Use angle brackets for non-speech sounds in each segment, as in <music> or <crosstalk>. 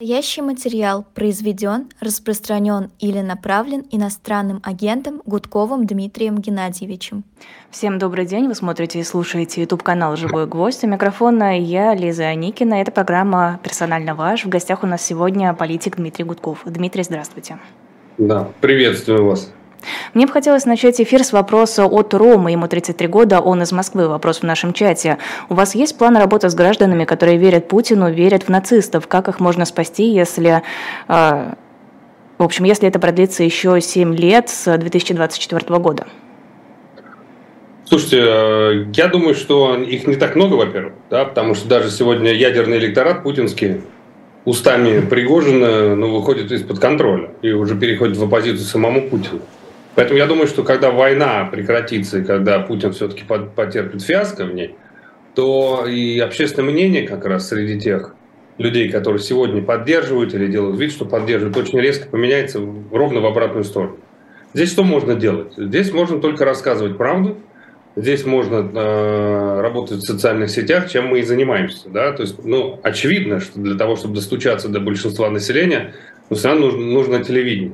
Настоящий материал произведен, распространен или направлен иностранным агентом Гудковым Дмитрием Геннадьевичем. Всем добрый день, вы смотрите и слушаете YouTube-канал «Живой гвоздь». У микрофона я, Лиза Аникина. Это программа «Персонально ваш». В гостях у нас сегодня политик Дмитрий Гудков. Дмитрий, здравствуйте. Да, приветствую вас. Мне бы хотелось начать эфир с вопроса от Ромы. Ему 33 года, он из Москвы. Вопрос в нашем чате. У вас есть план работы с гражданами, которые верят Путину, верят в нацистов? Как их можно спасти, если... Э, в общем, если это продлится еще 7 лет с 2024 года? Слушайте, э, я думаю, что их не так много, во-первых, да, потому что даже сегодня ядерный электорат путинский устами Пригожина ну, выходит из-под контроля и уже переходит в оппозицию самому Путину. Поэтому я думаю, что когда война прекратится и когда Путин все-таки потерпит фиаско в ней, то и общественное мнение как раз среди тех людей, которые сегодня поддерживают или делают вид, что поддерживают, очень резко поменяется ровно в обратную сторону. Здесь что можно делать? Здесь можно только рассказывать правду, здесь можно э, работать в социальных сетях, чем мы и занимаемся. Да? То есть, ну, очевидно, что для того, чтобы достучаться до большинства населения, ну, все равно нужно, нужно телевидение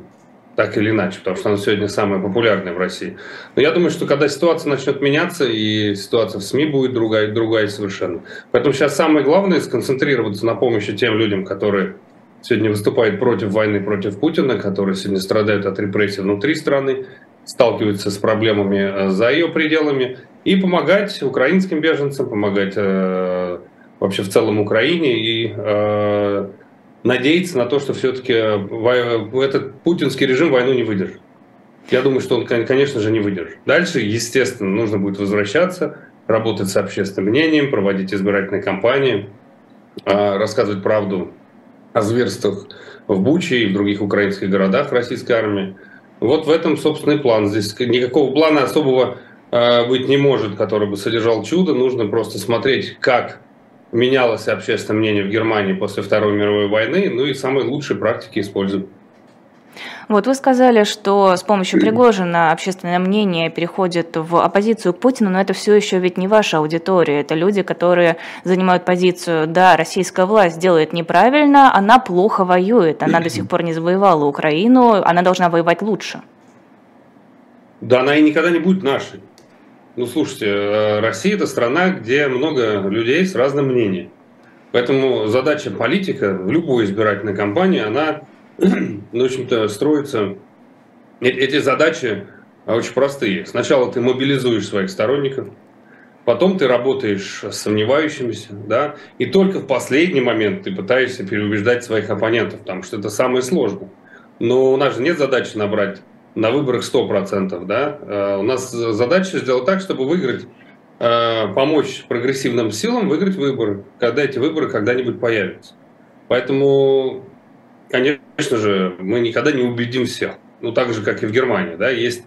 так или иначе, потому что она сегодня самая популярная в России. Но я думаю, что когда ситуация начнет меняться, и ситуация в СМИ будет другая, другая совершенно. Поэтому сейчас самое главное сконцентрироваться на помощи тем людям, которые сегодня выступают против войны, против Путина, которые сегодня страдают от репрессий внутри страны, сталкиваются с проблемами э, за ее пределами, и помогать украинским беженцам, помогать э, вообще в целом Украине и э, надеяться на то, что все-таки э, этот путинский режим войну не выдержит. Я думаю, что он, конечно же, не выдержит. Дальше, естественно, нужно будет возвращаться, работать с общественным мнением, проводить избирательные кампании, а, рассказывать правду о зверствах в Буче и в других украинских городах российской армии. Вот в этом, собственный план. Здесь никакого плана особого а, быть не может, который бы содержал чудо. Нужно просто смотреть, как менялось общественное мнение в Германии после Второй мировой войны, ну и самые лучшие практики используем. Вот вы сказали, что с помощью Пригожина общественное мнение переходит в оппозицию к Путину, но это все еще ведь не ваша аудитория. Это люди, которые занимают позицию, да, российская власть делает неправильно, она плохо воюет, она до сих пор не завоевала Украину, она должна воевать лучше. Да, она и никогда не будет нашей. Ну, слушайте, э, Россия – это страна, где много людей с разным мнением. Поэтому задача политика в любой избирательной кампании, она, <clears throat> ну, в общем-то, строится... Э, эти задачи очень простые. Сначала ты мобилизуешь своих сторонников, потом ты работаешь с сомневающимися, да, и только в последний момент ты пытаешься переубеждать своих оппонентов, потому что это самое сложное. Но у нас же нет задачи набрать на выборах 100%. Да? Э, у нас задача сделать так, чтобы выиграть, э, помочь прогрессивным силам выиграть выборы, когда эти выборы когда-нибудь появятся. Поэтому, конечно же, мы никогда не убедим всех. Ну, так же, как и в Германии. Да? Есть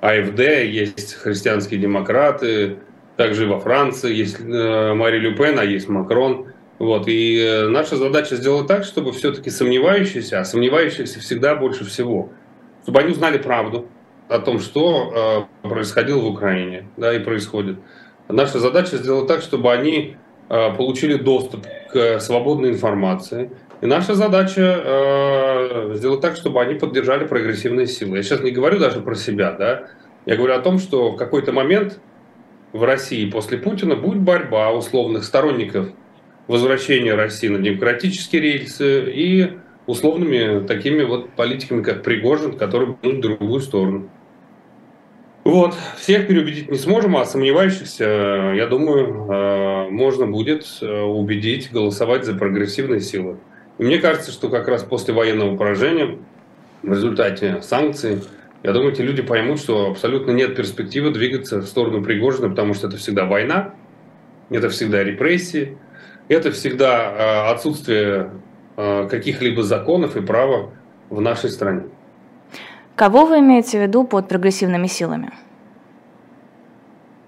АФД, есть христианские демократы, также и во Франции есть э, Мари Люпен, а есть Макрон. Вот. И наша задача сделать так, чтобы все-таки сомневающиеся, а сомневающихся всегда больше всего – чтобы они узнали правду о том, что э, происходило в Украине, да, и происходит. Наша задача сделать так, чтобы они э, получили доступ к свободной информации. И наша задача э, сделать так, чтобы они поддержали прогрессивные силы. Я сейчас не говорю даже про себя, да. Я говорю о том, что в какой-то момент в России после Путина будет борьба условных сторонников возвращения России на демократические рельсы и условными такими вот политиками, как Пригожин, которые будут в другую сторону. Вот, всех переубедить не сможем, а сомневающихся, я думаю, э, можно будет э, убедить голосовать за прогрессивные силы. И мне кажется, что как раз после военного поражения, в результате санкций, я думаю, эти люди поймут, что абсолютно нет перспективы двигаться в сторону Пригожина, потому что это всегда война, это всегда репрессии, это всегда э, отсутствие Э, каких-либо законов и права в нашей стране. Кого вы имеете в виду под прогрессивными силами?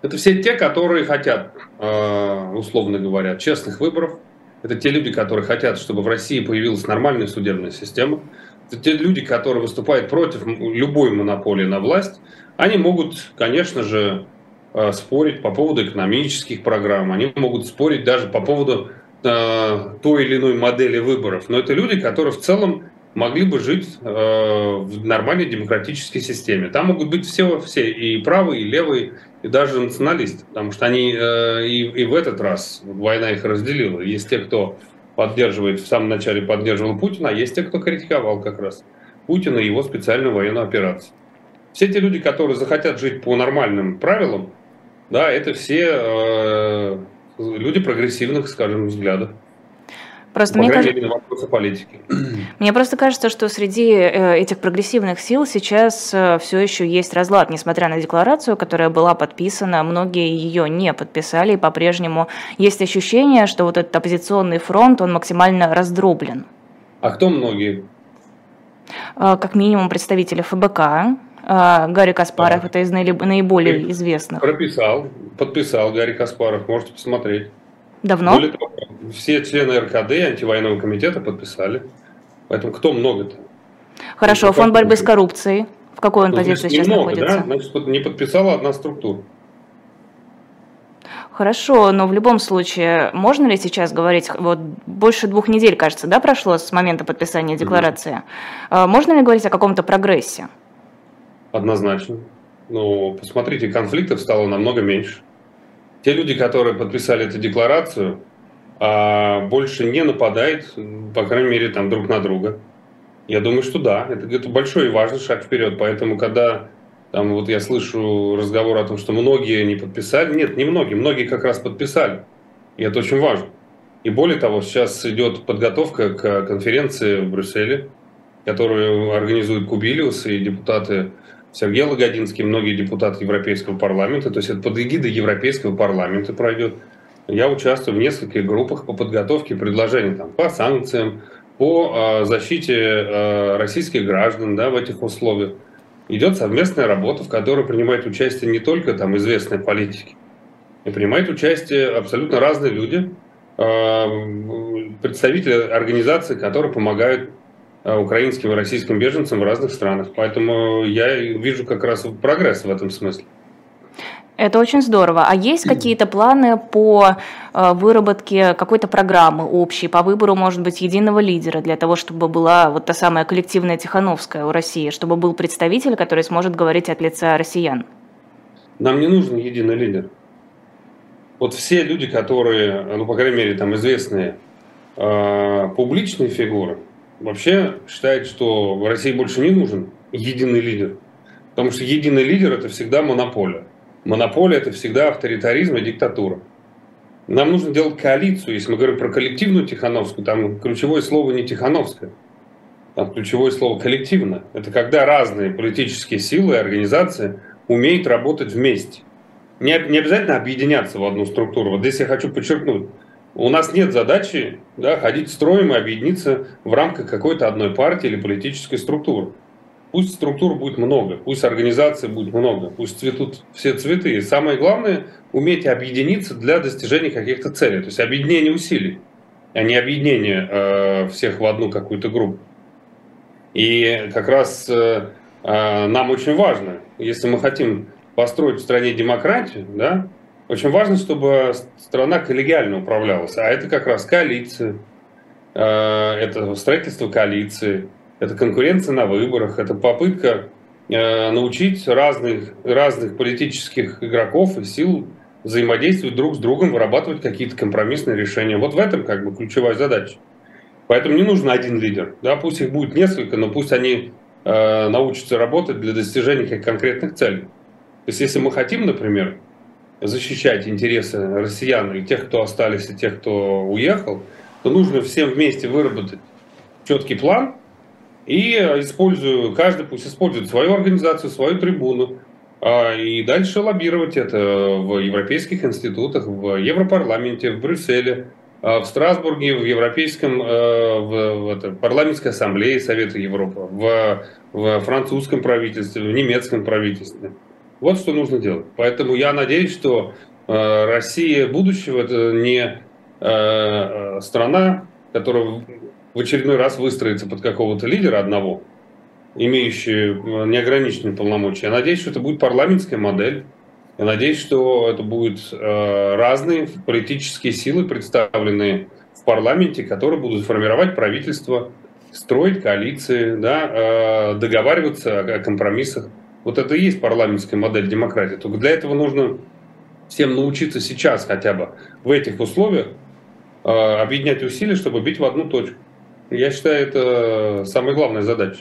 Это все те, которые хотят, э, условно говоря, честных выборов. Это те люди, которые хотят, чтобы в России появилась нормальная судебная система. Это те люди, которые выступают против любой монополии на власть. Они могут, конечно же, э, спорить по поводу экономических программ. Они могут спорить даже по поводу той или иной модели выборов, но это люди, которые в целом могли бы жить в нормальной демократической системе. Там могут быть все, все и правые, и левые, и даже националисты, потому что они и, и в этот раз война их разделила. Есть те, кто поддерживает, в самом начале поддерживал Путина, а есть те, кто критиковал как раз Путина и его специальную военную операцию. Все те люди, которые захотят жить по нормальным правилам, да, это все э, люди прогрессивных, скажем, взглядов. Просто мне кажется, вопросы политики. <clears throat> Мне просто кажется, что среди э, этих прогрессивных сил сейчас э, все еще есть разлад, несмотря на декларацию, которая была подписана, многие ее не подписали, и по-прежнему есть ощущение, что вот этот оппозиционный фронт, он максимально раздроблен. А кто многие? Э, как минимум представители ФБК, Гарри Каспаров, да. это из наиболее известных. Прописал, подписал Гарри Каспаров, можете посмотреть. Давно? Более того, все члены РКД и антивоенного комитета подписали. Поэтому кто много-то? Хорошо, ну, фонд борьбы с коррупцией. В какой он ну, позиции сейчас немного, находится? Да? Значит, не подписала одна структура. Хорошо, но в любом случае, можно ли сейчас говорить, вот больше двух недель, кажется, да, прошло с момента подписания декларации, mm-hmm. можно ли говорить о каком-то прогрессе? Однозначно. Ну, посмотрите, конфликтов стало намного меньше те люди, которые подписали эту декларацию, а, больше не нападают, по крайней мере, там друг на друга. Я думаю, что да, это, это большой и важный шаг вперед. Поэтому, когда там вот я слышу разговор о том, что многие не подписали, нет, не многие, многие как раз подписали. И это очень важно. И более того, сейчас идет подготовка к конференции в Брюсселе, которую организует Кубилиус и депутаты Сергей Логодинский, многие депутаты Европейского парламента, то есть это под эгидой Европейского парламента пройдет. Я участвую в нескольких группах по подготовке предложений там, по санкциям, по э, защите э, российских граждан да, в этих условиях. Идет совместная работа, в которой принимают участие не только там, известные политики, и принимают участие абсолютно разные люди, э, представители организаций, которые помогают украинским и российским беженцам в разных странах. Поэтому я вижу как раз прогресс в этом смысле. Это очень здорово. А есть какие-то планы по э, выработке какой-то программы общей, по выбору, может быть, единого лидера, для того, чтобы была вот та самая коллективная Тихановская у России, чтобы был представитель, который сможет говорить от лица россиян? Нам не нужен единый лидер. Вот все люди, которые, ну, по крайней мере, там известные э, публичные фигуры, вообще считает, что в России больше не нужен единый лидер. Потому что единый лидер – это всегда монополия. Монополия – это всегда авторитаризм и диктатура. Нам нужно делать коалицию. Если мы говорим про коллективную Тихановскую, там ключевое слово не Тихановская. Там ключевое слово коллективно. Это когда разные политические силы и организации умеют работать вместе. Не, не обязательно объединяться в одну структуру. Вот здесь я хочу подчеркнуть. У нас нет задачи да, ходить строем и объединиться в рамках какой-то одной партии или политической структуры. Пусть структур будет много, пусть организаций будет много, пусть цветут все цветы. И самое главное – уметь объединиться для достижения каких-то целей. То есть объединение усилий, а не объединение э, всех в одну какую-то группу. И как раз э, э, нам очень важно, если мы хотим построить в стране демократию, да, очень важно, чтобы страна коллегиально управлялась, а это как раз коалиция, э, это строительство коалиции, это конкуренция на выборах, это попытка э, научить разных, разных политических игроков и сил взаимодействовать друг с другом, вырабатывать какие-то компромиссные решения. Вот в этом как бы ключевая задача. Поэтому не нужен один лидер. Да, пусть их будет несколько, но пусть они э, научатся работать для достижения конкретных целей. То есть если мы хотим, например, защищать интересы россиян или тех, кто остались, и тех, кто уехал, то нужно всем вместе выработать четкий план и используя, каждый пусть использует свою организацию, свою трибуну, а, и дальше лоббировать это в европейских институтах, в Европарламенте, в Брюсселе, а, в Страсбурге, в Европейском, э, в, в это, парламентской ассамблее Совета Европы, в, в французском правительстве, в немецком правительстве. Вот что нужно делать. Поэтому я надеюсь, что э, Россия будущего это не э, э, страна, которая в очередной раз выстроится под какого-то лидера одного, имеющего неограниченные полномочия. Я надеюсь, что это будет парламентская модель. Я надеюсь, что это будут разные политические силы, представленные в парламенте, которые будут формировать правительство, строить коалиции, да, э, договариваться о компромиссах. Вот это и есть парламентская модель демократии. Только для этого нужно всем научиться сейчас хотя бы в этих условиях э, объединять усилия, чтобы бить в одну точку. Я считаю, это самая главная задача.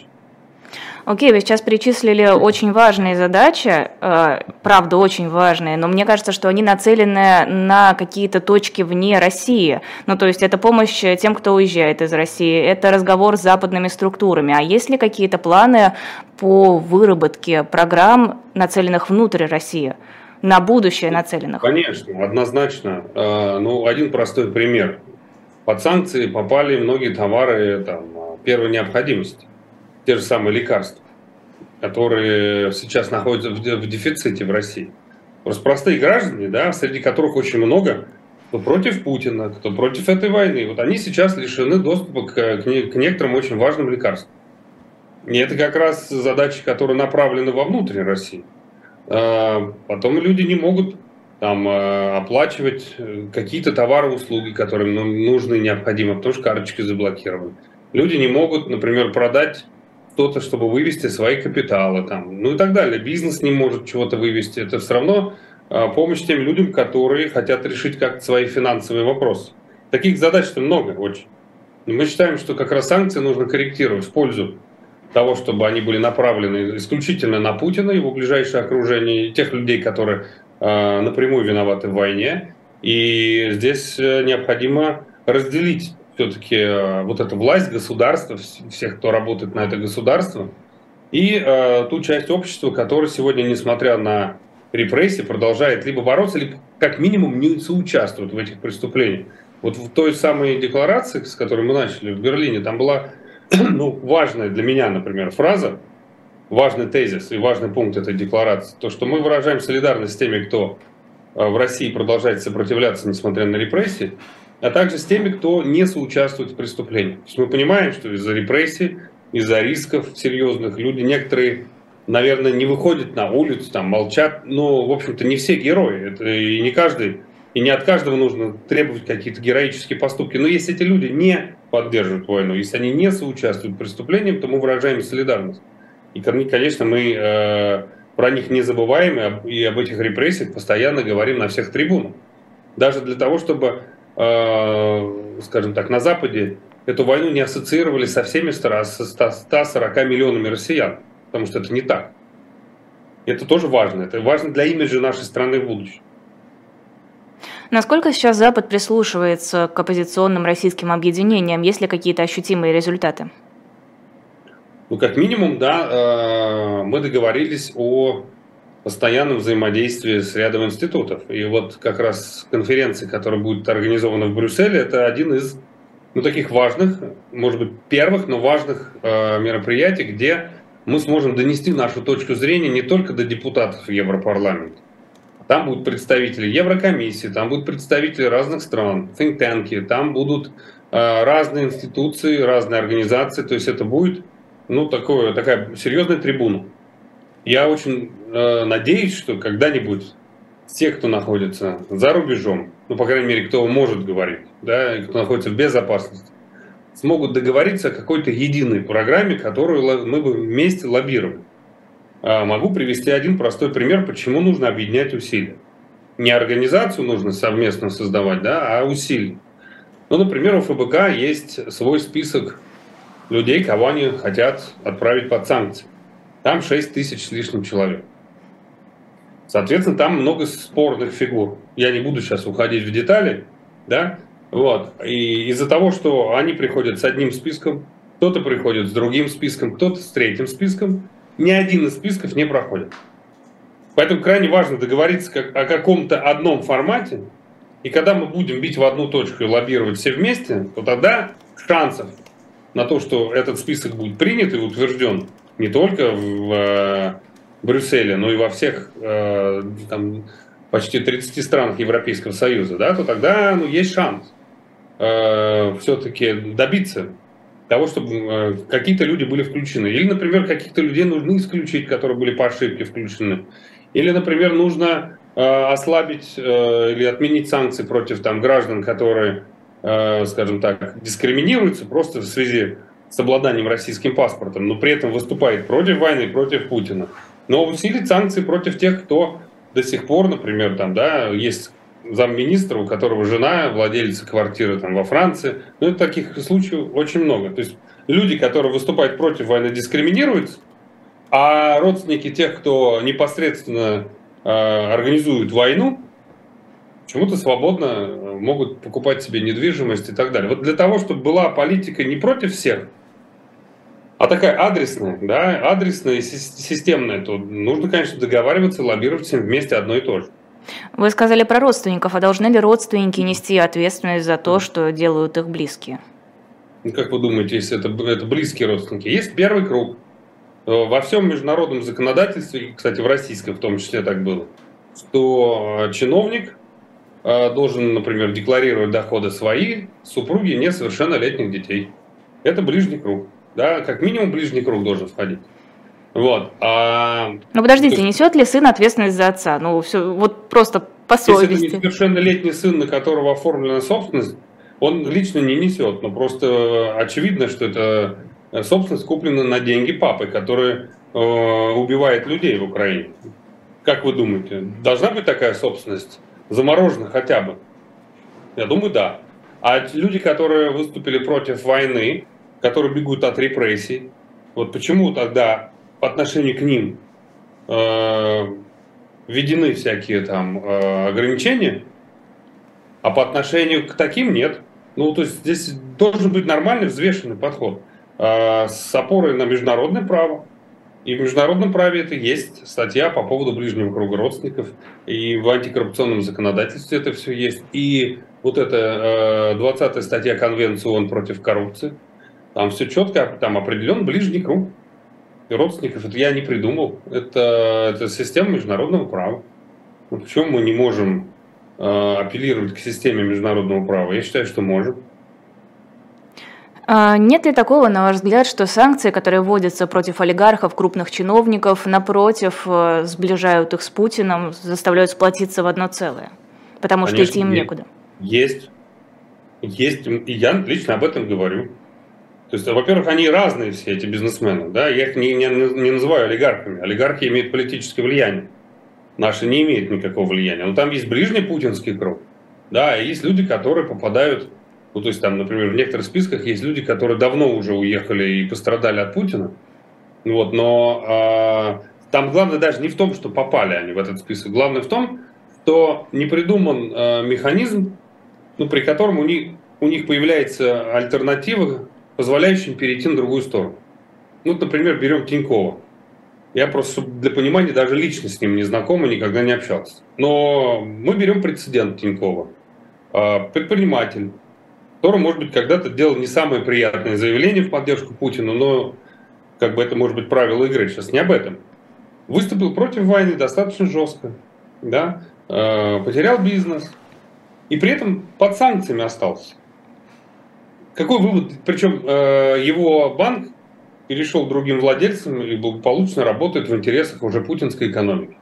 Окей, вы сейчас перечислили очень важные задачи, э, правда, очень важные, но мне кажется, что они нацелены на какие-то точки вне России. Ну, то есть это помощь тем, кто уезжает из России, это разговор с западными структурами. А есть ли какие-то планы по выработке программ, нацеленных внутрь России? на будущее нацеленных? Конечно, однозначно. Э, ну, один простой пример. Под санкции попали многие товары там, первой необходимости те же самые лекарства, которые сейчас находятся в дефиците в России. Просто простые граждане, да, среди которых очень много, кто против Путина, кто против этой войны, вот они сейчас лишены доступа к, к, к некоторым очень важным лекарствам. И это как раз задачи, которые направлены во внутрь России. А, потом люди не могут там а, оплачивать э, какие-то товары услуги, которые им нужны и необходимы, потому что карточки заблокированы. Люди не могут, например, продать что-то, чтобы вывести свои капиталы, там, ну и так далее. Бизнес не может чего-то вывести. Это все равно а, помощь тем людям, которые хотят решить как-то свои финансовые вопросы. Таких задач-то много очень. Мы считаем, что как раз санкции нужно корректировать в пользу того, чтобы они были направлены исключительно на Путина, его ближайшее окружение, тех людей, которые э, напрямую виноваты в войне. И здесь э, необходимо разделить все-таки э, вот эта власть государства, всех, кто работает на это государство, и э, ту часть общества, которая сегодня, несмотря на репрессии, продолжает либо бороться, либо как минимум не соучаствует в этих преступлениях. Вот в той самой декларации, с которой мы начали в Берлине, там была <clears throat> ну, важная для меня, например, фраза, важный тезис и важный пункт этой декларации, то, что мы выражаем солидарность с теми, кто э, в России продолжает сопротивляться, несмотря на репрессии, а также с теми, кто не соучаствует в преступлении. То есть мы понимаем, что из-за репрессий, из-за рисков серьезных люди некоторые, наверное, не выходят на улицу, там молчат. Но, в общем-то, не все герои. Это и не каждый, и не от каждого нужно требовать какие-то героические поступки. Но если эти люди не поддерживают войну, если они не соучаствуют в преступлениях, то мы выражаем солидарность. И, конечно, мы э, про них не забываем и об этих репрессиях постоянно говорим на всех трибунах. Даже для того, чтобы скажем так, на Западе эту войну не ассоциировали со всеми 140 миллионами россиян, потому что это не так. Это тоже важно. Это важно для имиджа нашей страны в будущем. Насколько сейчас Запад прислушивается к оппозиционным российским объединениям? Есть ли какие-то ощутимые результаты? Ну, как минимум, да, э, мы договорились о постоянном взаимодействии с рядом институтов. И вот как раз конференция, которая будет организована в Брюсселе, это один из ну, таких важных, может быть, первых, но важных э, мероприятий, где мы сможем донести нашу точку зрения не только до депутатов Европарламента. Там будут представители Еврокомиссии, там будут представители разных стран, think там будут э, разные институции, разные организации. То есть это будет ну, такое, такая серьезная трибуна. Я очень э, надеюсь, что когда-нибудь те, кто находится за рубежом, ну, по крайней мере, кто может говорить, да, кто находится в безопасности, смогут договориться о какой-то единой программе, которую мы бы вместе лоббировали. А могу привести один простой пример, почему нужно объединять усилия. Не организацию нужно совместно создавать, да, а усилия. Ну, например, у ФБК есть свой список людей, кого они хотят отправить под санкции. Там 6 тысяч с лишним человек. Соответственно, там много спорных фигур. Я не буду сейчас уходить в детали, да, вот. И из-за того, что они приходят с одним списком, кто-то приходит с другим списком, кто-то с третьим списком, ни один из списков не проходит. Поэтому крайне важно договориться о каком-то одном формате, и когда мы будем бить в одну точку и лоббировать все вместе, то тогда шансов на то, что этот список будет принят и утвержден, не только в э, Брюсселе, но и во всех э, там, почти 30 странах Европейского Союза, да, то тогда ну, есть шанс э, все-таки добиться того, чтобы какие-то люди были включены. Или, например, каких-то людей нужно исключить, которые были по ошибке включены. Или, например, нужно ослабить или отменить санкции против там, граждан, которые скажем так, дискриминируется просто в связи с обладанием российским паспортом, но при этом выступает против войны, против Путина. Но усилить санкции против тех, кто до сих пор, например, там, да, есть замминистра, у которого жена владелица квартиры там, во Франции. Ну, таких случаев очень много. То есть люди, которые выступают против войны, дискриминируются, а родственники тех, кто непосредственно э, организует войну, почему-то свободно э, могут покупать себе недвижимость и так далее. Вот для того, чтобы была политика не против всех, а такая адресная, да, адресная и системная, то нужно, конечно, договариваться, лоббировать всем вместе одно и то же. Вы сказали про родственников, а должны ли родственники нести ответственность за то, что делают их близкие? Ну, как вы думаете, если это, это близкие родственники? Есть первый круг. Э, во всем международном законодательстве, кстати, в российском в том числе так было, что чиновник э, должен, например, декларировать доходы свои, супруги несовершеннолетних детей. Это ближний круг. Да, как минимум ближний круг должен входить. Вот. А... Ну подождите, несет ли сын ответственность за отца? Ну, все, вот просто по совести. Если это несовершеннолетний сын, на которого оформлена собственность, он лично не несет. Но просто очевидно, что это собственность куплена на деньги папы, который э, убивает людей в Украине. Как вы думаете, должна быть такая собственность? Заморожена хотя бы? Я думаю, да. А люди, которые выступили против войны, которые бегут от репрессий, вот почему тогда по отношению к ним э, введены всякие там э, ограничения, а по отношению к таким нет. Ну, то есть здесь должен быть нормальный взвешенный подход э, с опорой на международное право. И в международном праве это есть статья по поводу ближнего круга родственников, и в антикоррупционном законодательстве это все есть. И вот эта э, 20 статья Конвенции ООН против коррупции, там все четко, там определен ближний круг родственников, это я не придумал. Это, это система международного права. Ну, почему мы не можем э, апеллировать к системе международного права? Я считаю, что можем. А нет ли такого, на ваш взгляд, что санкции, которые вводятся против олигархов, крупных чиновников, напротив, э, сближают их с Путиным, заставляют сплотиться в одно целое? Потому Конечно, что идти им некуда. Есть. Есть. И я лично об этом говорю. То есть, во-первых, они разные все эти бизнесмены. Да? Я их не, не, не называю олигархами. Олигархи имеют политическое влияние. Наши не имеют никакого влияния. Но там есть ближний путинский круг. Да, и есть люди, которые попадают, ну, то есть там, например, в некоторых списках есть люди, которые давно уже уехали и пострадали от Путина. Вот, но э, там главное даже не в том, что попали они в этот список. Главное в том, что не придуман э, механизм, ну, при котором у них, у них появляется альтернатива позволяющим перейти на другую сторону. Ну, например, берем Тинькова. Я просто для понимания даже лично с ним не знаком и никогда не общался. Но мы берем прецедент Тинькова. А, предприниматель, который, может быть, когда-то делал не самое приятное заявление в поддержку Путина, но как бы это может быть правило игры, сейчас не об этом. Выступил против войны достаточно жестко, да, а, потерял бизнес и при этом под санкциями остался. Какой вывод? Причем э, его банк перешел другим владельцам и благополучно работает в интересах уже путинской экономики.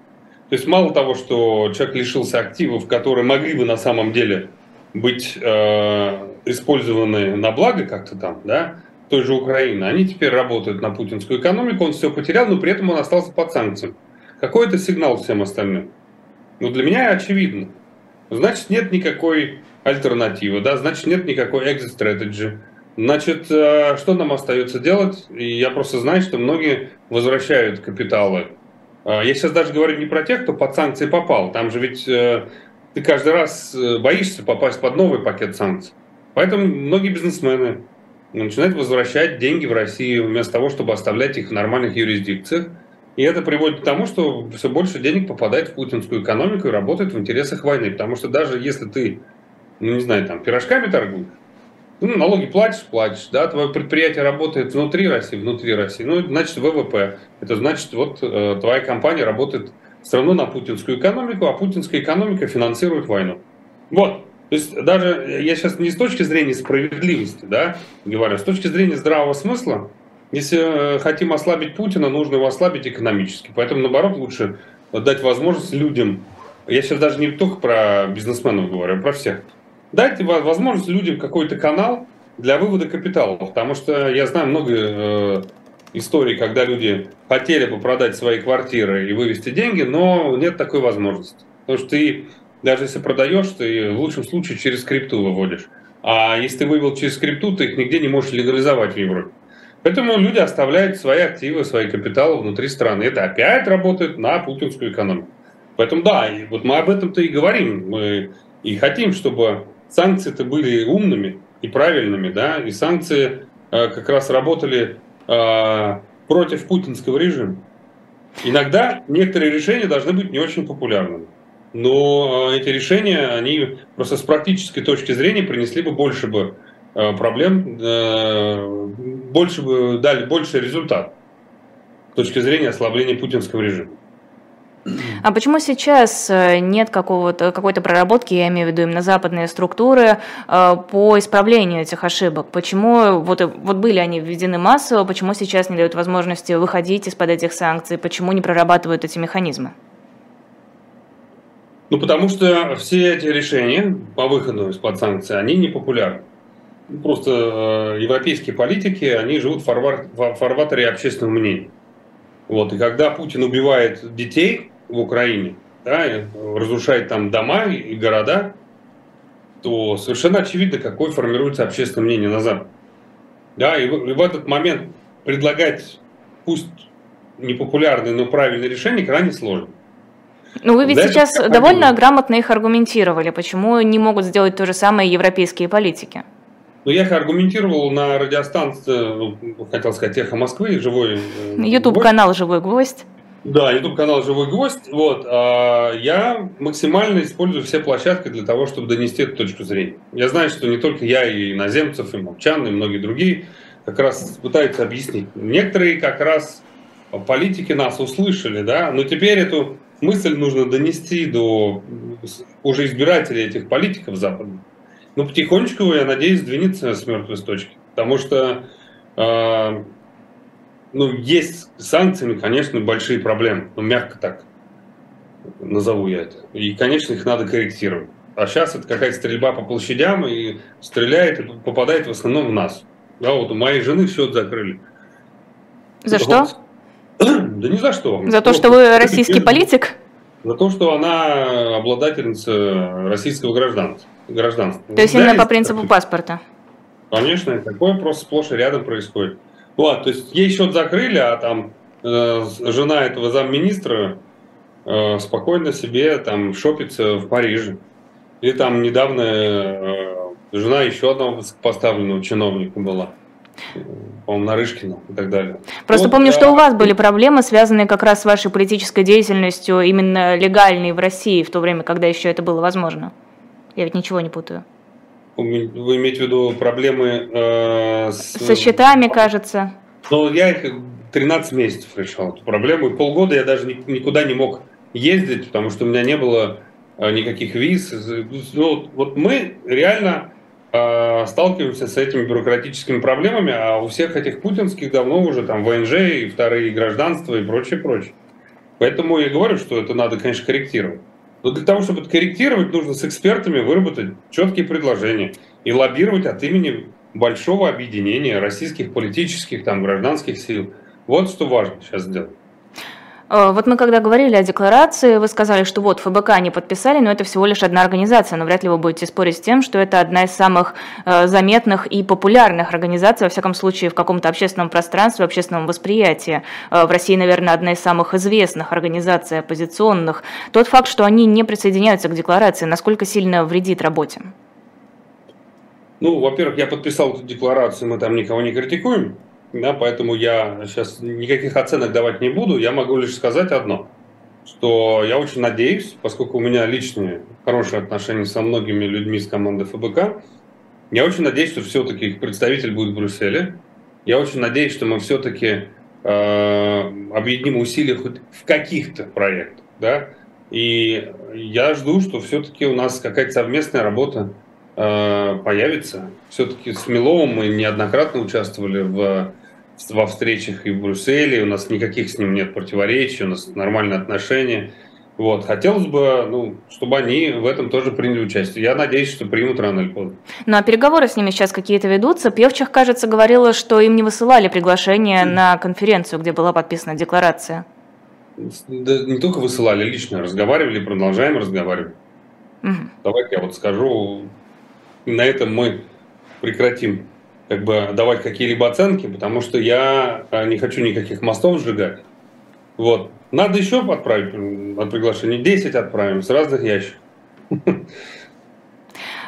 То есть мало того, что человек лишился активов, которые могли бы на самом деле быть э, использованы на благо как-то там, да, той же Украины, они теперь работают на путинскую экономику, он все потерял, но при этом он остался под санкциями. Какой это сигнал всем остальным? Ну, для меня очевидно. Значит, нет никакой альтернатива, да, значит нет никакой exit strategy. Значит, э, что нам остается делать? Я просто знаю, что многие возвращают капиталы. Э, я сейчас даже говорю не про тех, кто под санкции попал. Там же ведь э, ты каждый раз боишься попасть под новый пакет санкций. Поэтому многие бизнесмены начинают возвращать деньги в Россию вместо того, чтобы оставлять их в нормальных юрисдикциях. И это приводит к тому, что все больше денег попадает в путинскую экономику и работает в интересах войны. Потому что даже если ты ну, не знаю, там, пирожками торгуешь, ну, налоги платишь, платишь, да, твое предприятие работает внутри России, внутри России, ну, значит, ВВП. Это значит, вот э, твоя компания работает все равно на путинскую экономику, а путинская экономика финансирует войну. Вот. То есть даже я сейчас не с точки зрения справедливости, да, говорю, а с точки зрения здравого смысла, если э, хотим ослабить Путина, нужно его ослабить экономически. Поэтому, наоборот, лучше дать возможность людям, я сейчас даже не только про бизнесменов говорю, а про всех, дайте возможность людям какой-то канал для вывода капитала. Потому что я знаю много э, историй, когда люди хотели бы продать свои квартиры и вывести деньги, но нет такой возможности. Потому что ты, даже если продаешь, ты в лучшем случае через крипту выводишь. А если ты вывел через крипту, ты их нигде не можешь легализовать в Европе. Поэтому люди оставляют свои активы, свои капиталы внутри страны. Это опять работает на путинскую экономику. Поэтому да, и вот мы об этом-то и говорим. Мы и хотим, чтобы санкции-то были умными и правильными, да, и санкции э, как раз работали э, против путинского режима. Иногда некоторые решения должны быть не очень популярными. Но э, эти решения, они просто с практической точки зрения принесли бы больше бы э, проблем, э, больше бы дали больше результат с точки зрения ослабления путинского режима. А почему сейчас э, нет какого-то, какой-то проработки, я имею в виду именно западные структуры, э, по исправлению этих ошибок? Почему вот, вот были они введены массово, почему сейчас не дают возможности выходить из-под этих санкций, почему не прорабатывают эти механизмы? Ну, потому что все эти решения по выходу из-под санкций, они не популярны. Просто э, европейские политики, они живут в фарватере общественного мнения. Вот, и когда Путин убивает детей, в Украине, да, разрушает там дома и города, то совершенно очевидно, какое формируется общественное мнение на Западе. Да, и в, и в этот момент предлагать, пусть непопулярные, но правильные решения крайне сложно. Ну, вы ведь да, сейчас довольно понимаю. грамотно их аргументировали. Почему не могут сделать то же самое европейские политики? Ну, я их аргументировал на радиостанции, ну, хотел сказать, «Эхо Москвы», «Живой...» YouTube-канал «Живой гвоздь». Да, YouTube канал Живой Гвоздь. Вот, а я максимально использую все площадки для того, чтобы донести эту точку зрения. Я знаю, что не только я, и иноземцев, и Молчан, и многие другие как раз пытаются объяснить. Некоторые как раз политики нас услышали, да, но теперь эту мысль нужно донести до уже избирателей этих политиков западных. Ну, потихонечку, я надеюсь, сдвинется с мертвой точки. Потому что э, ну, есть с санкциями, конечно, большие проблемы, ну, мягко так назову я это. И, конечно, их надо корректировать. А сейчас это какая-то стрельба по площадям, и стреляет, и попадает в основном в нас. Да, вот у моей жены счет закрыли. За это что? <clears throat> Да не за что. За то, что вы российский политик? За то, что она обладательница российского гражданства. гражданства. То есть именно по принципу паспорта? Конечно, такое просто сплошь и рядом происходит. Вот, то есть ей счет закрыли, а там э, жена этого замминистра э, спокойно себе там шопится в Париже. И там недавно э, жена еще одного высокопоставленного чиновника была по-моему, Нарышкина и так далее. Просто вот, помню, а... что у вас были проблемы, связанные как раз с вашей политической деятельностью, именно легальной в России, в то время, когда еще это было возможно. Я ведь ничего не путаю. Вы имеете в виду проблемы э, с... Со счетами, кажется. Ну, я их 13 месяцев решал эту проблему. И полгода я даже никуда не мог ездить, потому что у меня не было э, никаких виз. Ну, вот мы реально э, сталкиваемся с этими бюрократическими проблемами, а у всех этих путинских давно уже там ВНЖ и вторые гражданства и прочее, прочее. Поэтому я говорю, что это надо, конечно, корректировать. Но для того, чтобы это корректировать, нужно с экспертами выработать четкие предложения и лоббировать от имени большого объединения российских политических, там, гражданских сил. Вот что важно сейчас сделать. Э, вот мы когда говорили о декларации, вы сказали, что вот ФБК не подписали, но это всего лишь одна организация, но вряд ли вы будете спорить с тем, что это одна из самых э, заметных и популярных организаций, во всяком случае, в каком-то общественном пространстве, общественном восприятии. Э, в России, наверное, одна из самых известных организаций оппозиционных. Тот факт, что они не присоединяются к декларации, насколько сильно вредит работе? Ну, во-первых, я подписал эту декларацию, мы там никого не критикуем да, поэтому я сейчас никаких оценок давать не буду. Я могу лишь сказать одно, что я очень надеюсь, поскольку у меня личные хорошие отношения со многими людьми с команды ФБК, я очень надеюсь, что все-таки их представитель будет в Брюсселе. Я очень надеюсь, что мы все-таки э, объединим усилия хоть в каких-то проектах. Да? И я жду, что все-таки у нас какая-то совместная работа э, появится. Все-таки с Миловым мы неоднократно участвовали в во встречах и в Брюсселе, у нас никаких с ним нет противоречий, у нас нормальные отношения. Вот. Хотелось бы, ну, чтобы они в этом тоже приняли участие. Я надеюсь, что примут рано или поздно. Ну, а переговоры с ними сейчас какие-то ведутся? Певчих, кажется, говорила, что им не высылали приглашение на конференцию, где была подписана декларация. Да, не только высылали, лично разговаривали, продолжаем разговаривать. Угу. Давайте я вот скажу, на этом мы прекратим как бы давать какие-либо оценки, потому что я а, не хочу никаких мостов сжигать. Вот. Надо еще отправить от приглашений. 10 отправим с разных ящиков. <laughs>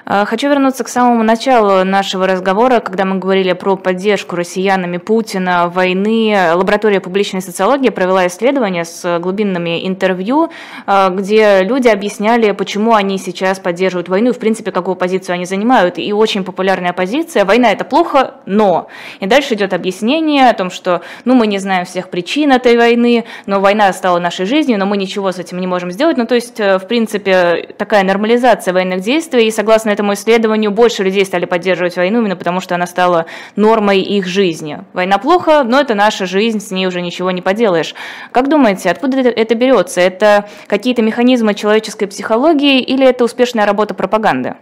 А, хочу вернуться к самому началу нашего разговора, когда мы говорили про поддержку россиянами Путина, войны. Лаборатория публичной социологии провела исследование с глубинными интервью, а, где люди объясняли, почему они сейчас поддерживают войну и, в принципе, какую позицию они занимают. И очень популярная позиция – война – это плохо, но. И дальше идет объяснение о том, что ну, мы не знаем всех причин этой войны, но война стала нашей жизнью, но мы ничего с этим не можем сделать. Ну, то есть, э, в принципе, такая нормализация военных действий, и согласно этому исследованию больше людей стали поддерживать войну именно потому, что она стала нормой их жизни. Война плохо, но это наша жизнь, с ней уже ничего не поделаешь. Как думаете, откуда это берется? Это какие-то механизмы человеческой психологии или это успешная работа пропаганды?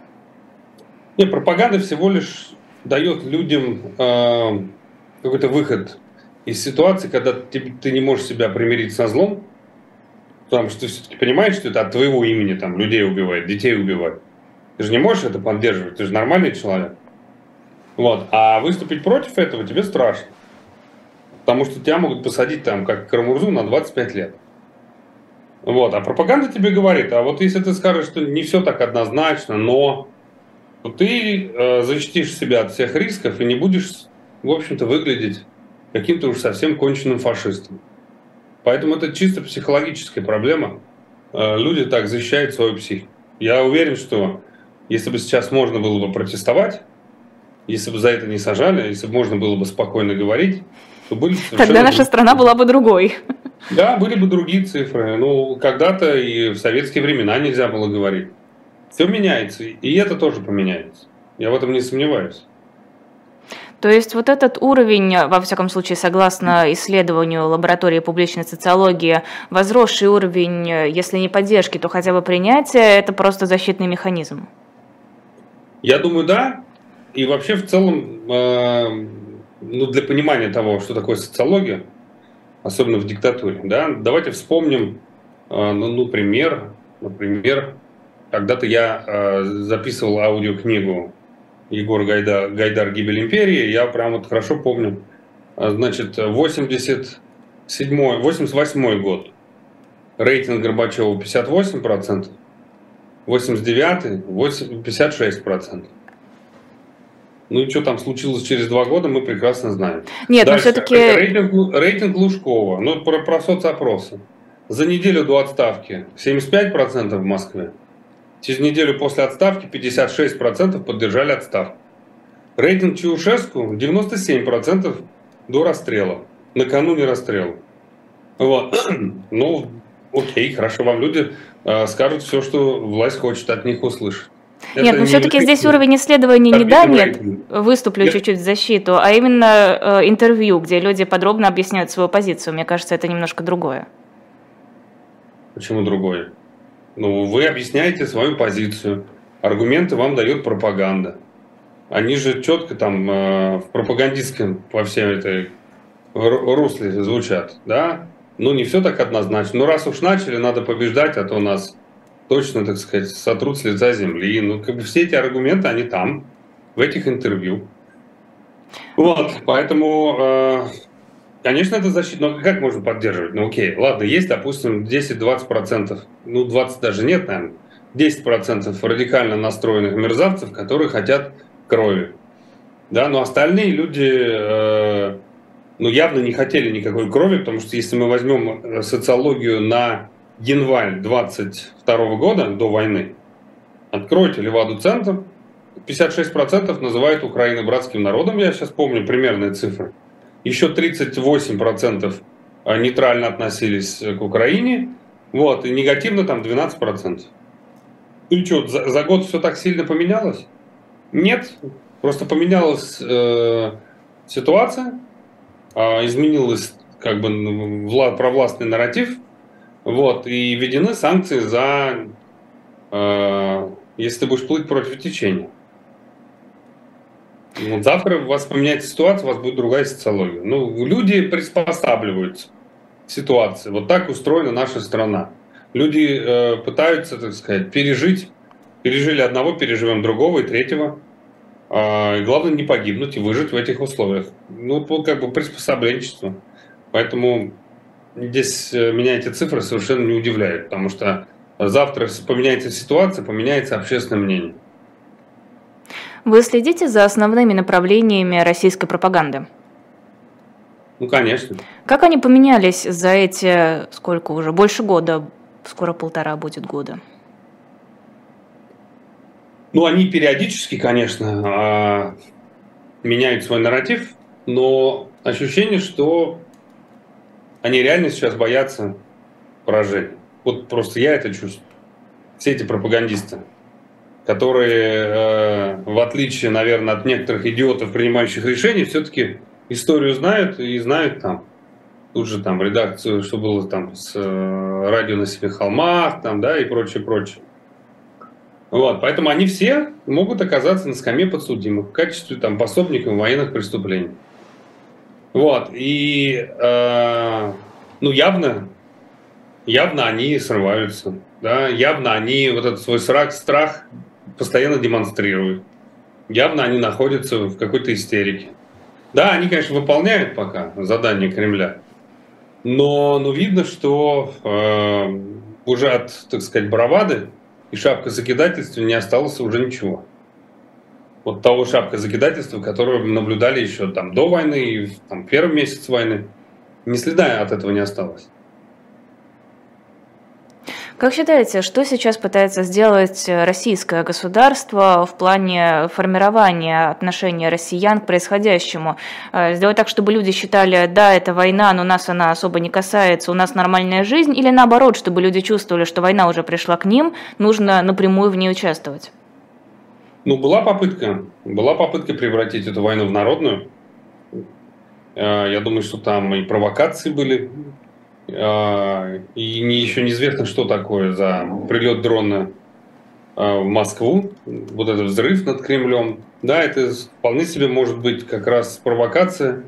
Нет, пропаганда всего лишь дает людям э, какой-то выход из ситуации, когда ты, ты не можешь себя примирить со злом, потому что ты все-таки понимаешь, что это от твоего имени там людей убивает, детей убивает. Ты же не можешь это поддерживать, ты же нормальный человек. Вот. А выступить против этого тебе страшно. Потому что тебя могут посадить там, как Карамурзу, на 25 лет. Вот. А пропаганда тебе говорит, а вот если ты скажешь, что не все так однозначно, но то ты э, защитишь себя от всех рисков и не будешь, в общем-то, выглядеть каким-то уж совсем конченным фашистом. Поэтому это чисто психологическая проблема. Э, люди так защищают свою психику. Я уверен, что если бы сейчас можно было бы протестовать, если бы за это не сажали, если бы можно было бы спокойно говорить, то были Тогда наша страна была бы другой. <laughs> Да, были бы другие цифры. Ну, когда-то и в советские времена нельзя было говорить. Все меняется, и это тоже поменяется. Я в этом не сомневаюсь. То есть вот этот уровень, во всяком случае, согласно исследованию лаборатории публичной социологии, возросший уровень, если не поддержки, то хотя бы принятия, это просто защитный механизм. Я думаю, да. И вообще в целом, э, ну, для понимания того, что такое социология, особенно в диктатуре, да, давайте вспомним, э, ну, ну, пример, например, когда-то я э, записывал аудиокнигу Егора Гайда, Гайдар. «Гибель империи», я прям вот хорошо помню, значит, 87 88 год, рейтинг Горбачева 58%, 89 56%. Ну и что там случилось через два года, мы прекрасно знаем. Нет, Дальше. но все-таки... Рейтинг, рейтинг Лужкова, ну про, про соцопросы. За неделю до отставки 75% в Москве. Через неделю после отставки 56% поддержали отставку. Рейтинг Чаушеску 97% до расстрела. Накануне расстрела. Вот. <clears throat> Ну, окей, хорошо, вам люди э, скажут все, что власть хочет от них услышать. Это Нет, но все-таки здесь уровень исследования не да, нет, выступлю чуть-чуть в защиту, а именно э, интервью, где люди подробно объясняют свою позицию. Мне кажется, это немножко другое. Почему другое? Ну, вы объясняете свою позицию, аргументы вам дает пропаганда. Они же четко там э, в пропагандистском по всем этой русле звучат, да? Ну, не все так однозначно. Ну, раз уж начали, надо побеждать, а то нас точно, так сказать, сотрут с лица земли. Ну, как бы все эти аргументы, они там, в этих интервью. Вот, поэтому, э, конечно, это защита. Но как можно поддерживать? Ну, окей, ладно, есть, допустим, 10-20%, ну, 20 даже нет, наверное, 10% радикально настроенных мерзавцев, которые хотят крови. Да, но остальные люди э, ну, явно не хотели никакой крови, потому что если мы возьмем э, социологию на январь 22 года, до войны, откройте Леваду-центр, 56% называют Украину братским народом, я сейчас помню примерные цифры. Еще 38% э, нейтрально относились к Украине, вот, и негативно там 12%. И что, за, за год все так сильно поменялось? Нет, просто поменялась э, ситуация, изменилась как бы ну, провластный нарратив, Вот, и введены санкции за, э, если ты будешь плыть против течения. Вот завтра у вас поменяется ситуация, у вас будет другая социология. Ну, люди приспосабливаются к ситуации. Вот так устроена наша страна. Люди э, пытаются, так сказать, пережить. Пережили одного, переживем другого и третьего. И главное не погибнуть и выжить в этих условиях. Ну, как бы приспособленчество. Поэтому здесь э, меня эти цифры совершенно не удивляют, потому что завтра поменяется ситуация, поменяется общественное мнение. Вы следите за основными направлениями российской пропаганды? Ну, конечно. Как они поменялись за эти, сколько уже, больше года, скоро полтора будет года? Ну, они периодически, конечно, а, меняют свой нарратив, но ощущение, что они реально сейчас боятся поражения. Вот просто я это чувствую. Все эти пропагандисты которые, э, в отличие, наверное, от некоторых идиотов, принимающих решения, все-таки историю знают и знают там тут же там редакцию, что было там с э, радио на себе холмах, там, да, и прочее, прочее. Вот, поэтому они все могут оказаться на скамье подсудимых в качестве там пособников военных преступлений. Вот, и э, ну явно, явно они срываются, да, явно они вот этот свой страх, страх постоянно демонстрируют. Явно они находятся в какой-то истерике. Да, они, конечно, выполняют пока задание Кремля, но, но видно, что э, уже от, так сказать, бравады и шапка закидательства не осталось уже ничего. Вот того шапка закидательства, которое мы наблюдали еще там до войны и там, первый месяц войны, ни следа от этого не осталось. Как считаете, что сейчас пытается сделать российское государство в плане формирования отношения россиян к происходящему? Э, сделать так, чтобы люди считали, да, это война, но нас она особо не касается, у нас нормальная жизнь, или наоборот, чтобы люди чувствовали, что война уже пришла к ним, нужно напрямую в ней участвовать? Ну, была попытка. Была попытка превратить эту войну в народную. Э, я думаю, что там и провокации были и не, еще неизвестно, что такое за прилет дрона а, в Москву, вот этот взрыв над Кремлем. Да, это вполне себе может быть как раз провокация,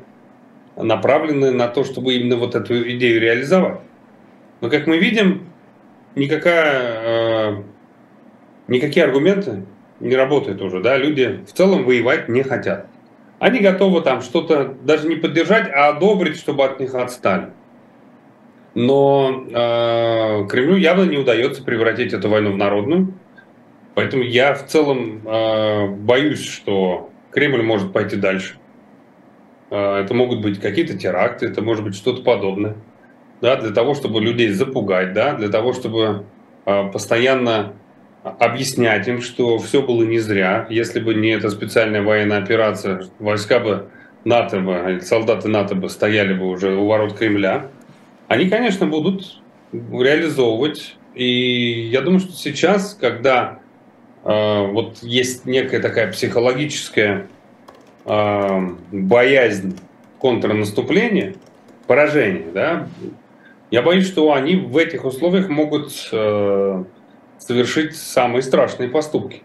направленная на то, чтобы именно вот эту идею реализовать. Но, как мы видим, никакая, а, никакие аргументы не работают уже. Да? Люди в целом воевать не хотят. Они готовы там что-то даже не поддержать, а одобрить, чтобы от них отстали. Но э, Кремлю явно не удается превратить эту войну в народную. Поэтому я в целом э, боюсь, что Кремль может пойти дальше. Э, это могут быть какие-то теракты, это может быть что-то подобное. Да, для того, чтобы людей запугать, да, для того, чтобы э, постоянно объяснять им, что все было не зря. Если бы не эта специальная военная операция, войска бы НАТО бы, солдаты НАТО бы стояли бы уже у ворот Кремля они, конечно, будут реализовывать. И я думаю, что сейчас, когда э, вот есть некая такая психологическая э, боязнь контрнаступления, поражения, да, я боюсь, что они в этих условиях могут э, совершить самые страшные поступки.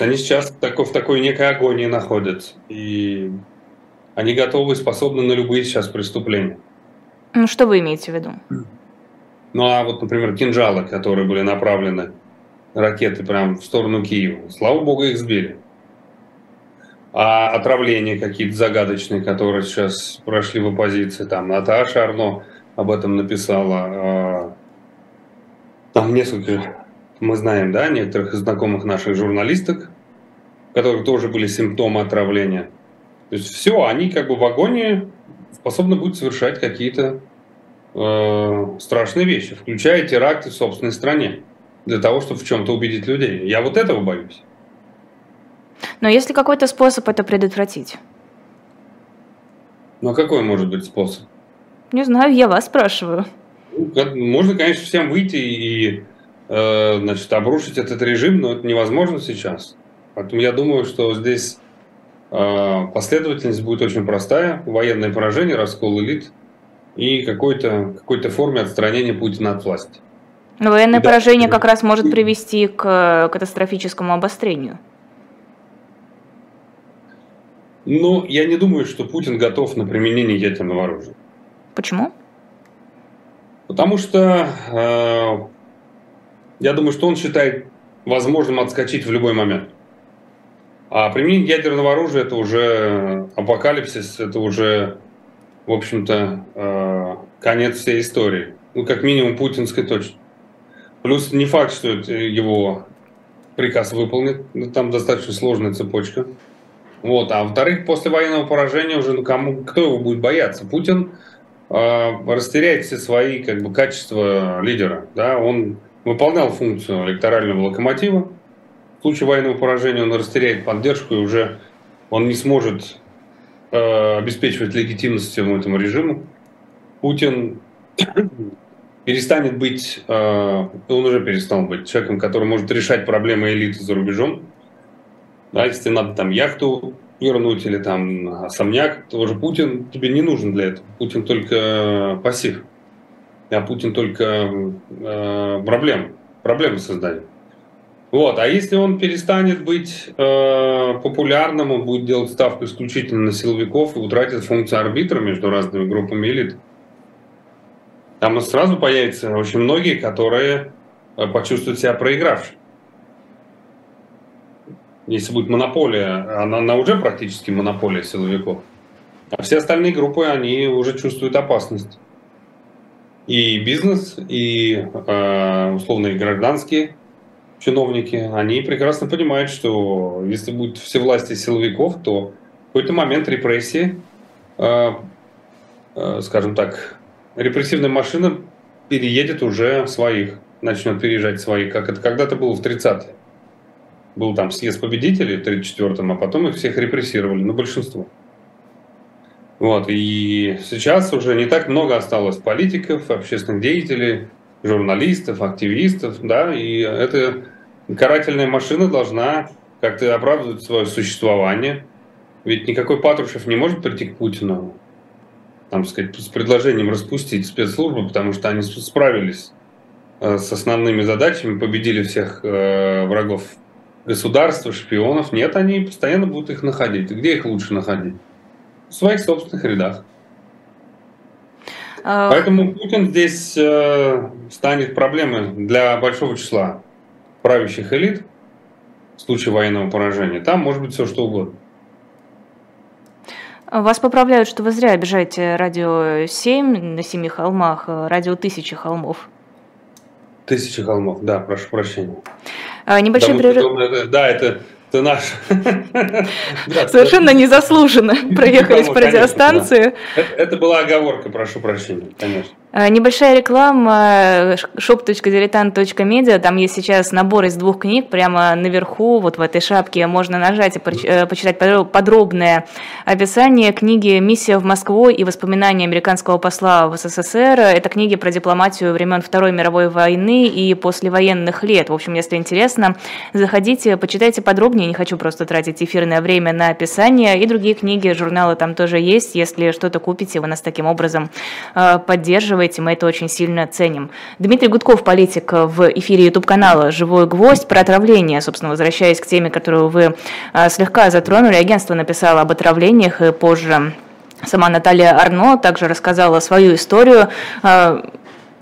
Они сейчас в такой, такой некой агонии находятся. И они готовы и способны на любые сейчас преступления. Ну, что вы имеете в виду? Ну, а вот, например, кинжалы, которые были направлены, ракеты прямо в сторону Киева. Слава богу, их сбили. А отравления какие-то загадочные, которые сейчас прошли в оппозиции, там Наташа Арно об этом написала. А, там несколько, мы знаем, да, некоторых знакомых наших журналисток, у которых тоже были симптомы отравления. То есть все, они как бы в агонии способны будут совершать какие-то э, страшные вещи, включая теракты в собственной стране, для того, чтобы в чем-то убедить людей. Я вот этого боюсь. Но есть ли какой-то способ это предотвратить? Ну, а какой может быть способ? Не знаю, я вас спрашиваю. Ну, можно, конечно, всем выйти и э, значит, обрушить этот режим, но это невозможно сейчас. Поэтому я думаю, что здесь последовательность будет очень простая. Военное поражение, раскол элит и какой-то какой форме отстранения Путина от власти. Но военное да. поражение как раз может привести к катастрофическому обострению. Ну, я не думаю, что Путин готов на применение ядерного оружия. Почему? Потому что э, я думаю, что он считает возможным отскочить в любой момент. А применение ядерного оружия это уже апокалипсис, это уже, в общем-то, э, конец всей истории. Ну, как минимум, путинской точно. Плюс не факт, что его приказ выполнит. Ну, там достаточно сложная цепочка. Вот. А во-вторых, после военного поражения уже ну, кому, кто его будет бояться? Путин э, растеряет все свои как бы, качества лидера. Да? Он выполнял функцию электорального локомотива. Случае военного поражения он растеряет поддержку и уже он не сможет э, обеспечивать легитимность всему этому режиму. Путин <coughs> перестанет быть, э, он уже перестал быть человеком, который может решать проблемы элиты за рубежом. Да, если надо там яхту вернуть или там особняк, то уже Путин тебе не нужен для этого. Путин только пассив а Путин только э, проблем, проблемы создает. Вот. А если он перестанет быть э, популярным, он будет делать ставку исключительно на силовиков и утратит функцию арбитра между разными группами элит, там сразу появятся очень многие, которые э, почувствуют себя проигравшими. Если будет монополия, она, она уже практически монополия силовиков. А все остальные группы, они уже чувствуют опасность и бизнес, и э, условные гражданские чиновники, они прекрасно понимают, что если будет все власти силовиков, то в какой-то момент репрессии, э, э, скажем так, репрессивная машина переедет уже своих, начнет переезжать своих, как это когда-то было в 30-е. Был там съезд победителей в 34-м, а потом их всех репрессировали, ну, большинство. Вот, и сейчас уже не так много осталось политиков, общественных деятелей, журналистов, активистов, да, и эта карательная машина должна как-то оправдывать свое существование. Ведь никакой Патрушев не может прийти к Путину, там, сказать, с предложением распустить спецслужбы, потому что они справились э, с основными задачами, победили всех э, врагов государства, шпионов. Нет, они постоянно будут их находить. Где их лучше находить? в своих собственных рядах. А... Поэтому Путин здесь э, станет проблемой для большого числа правящих элит в случае военного поражения. Там может быть все что угодно. Вас поправляют, что вы зря обижаете радио 7 на семи холмах, э, радио тысячи холмов. Тысячи холмов, да, прошу прощения. А, небольшой перерыв. Да, это ты наш. <laughs> Совершенно незаслуженно проехались по радиостанции. Это была оговорка, прошу прощения, конечно. А, небольшая реклама shop.diletant.media. Там есть сейчас набор из двух книг. Прямо наверху, вот в этой шапке, можно нажать и э, почитать подробное описание книги «Миссия в Москву и воспоминания американского посла в СССР». Это книги про дипломатию времен Второй мировой войны и послевоенных лет. В общем, если интересно, заходите, почитайте подробнее. Не хочу просто тратить эфирное время на описание. И другие книги, журналы там тоже есть. Если что-то купите, вы нас таким образом э, поддерживаете мы это очень сильно ценим. Дмитрий Гудков, политик в эфире YouTube-канала «Живой гвоздь» про отравление, собственно, возвращаясь к теме, которую вы а, слегка затронули. Агентство написало об отравлениях и позже сама Наталья Арно также рассказала свою историю.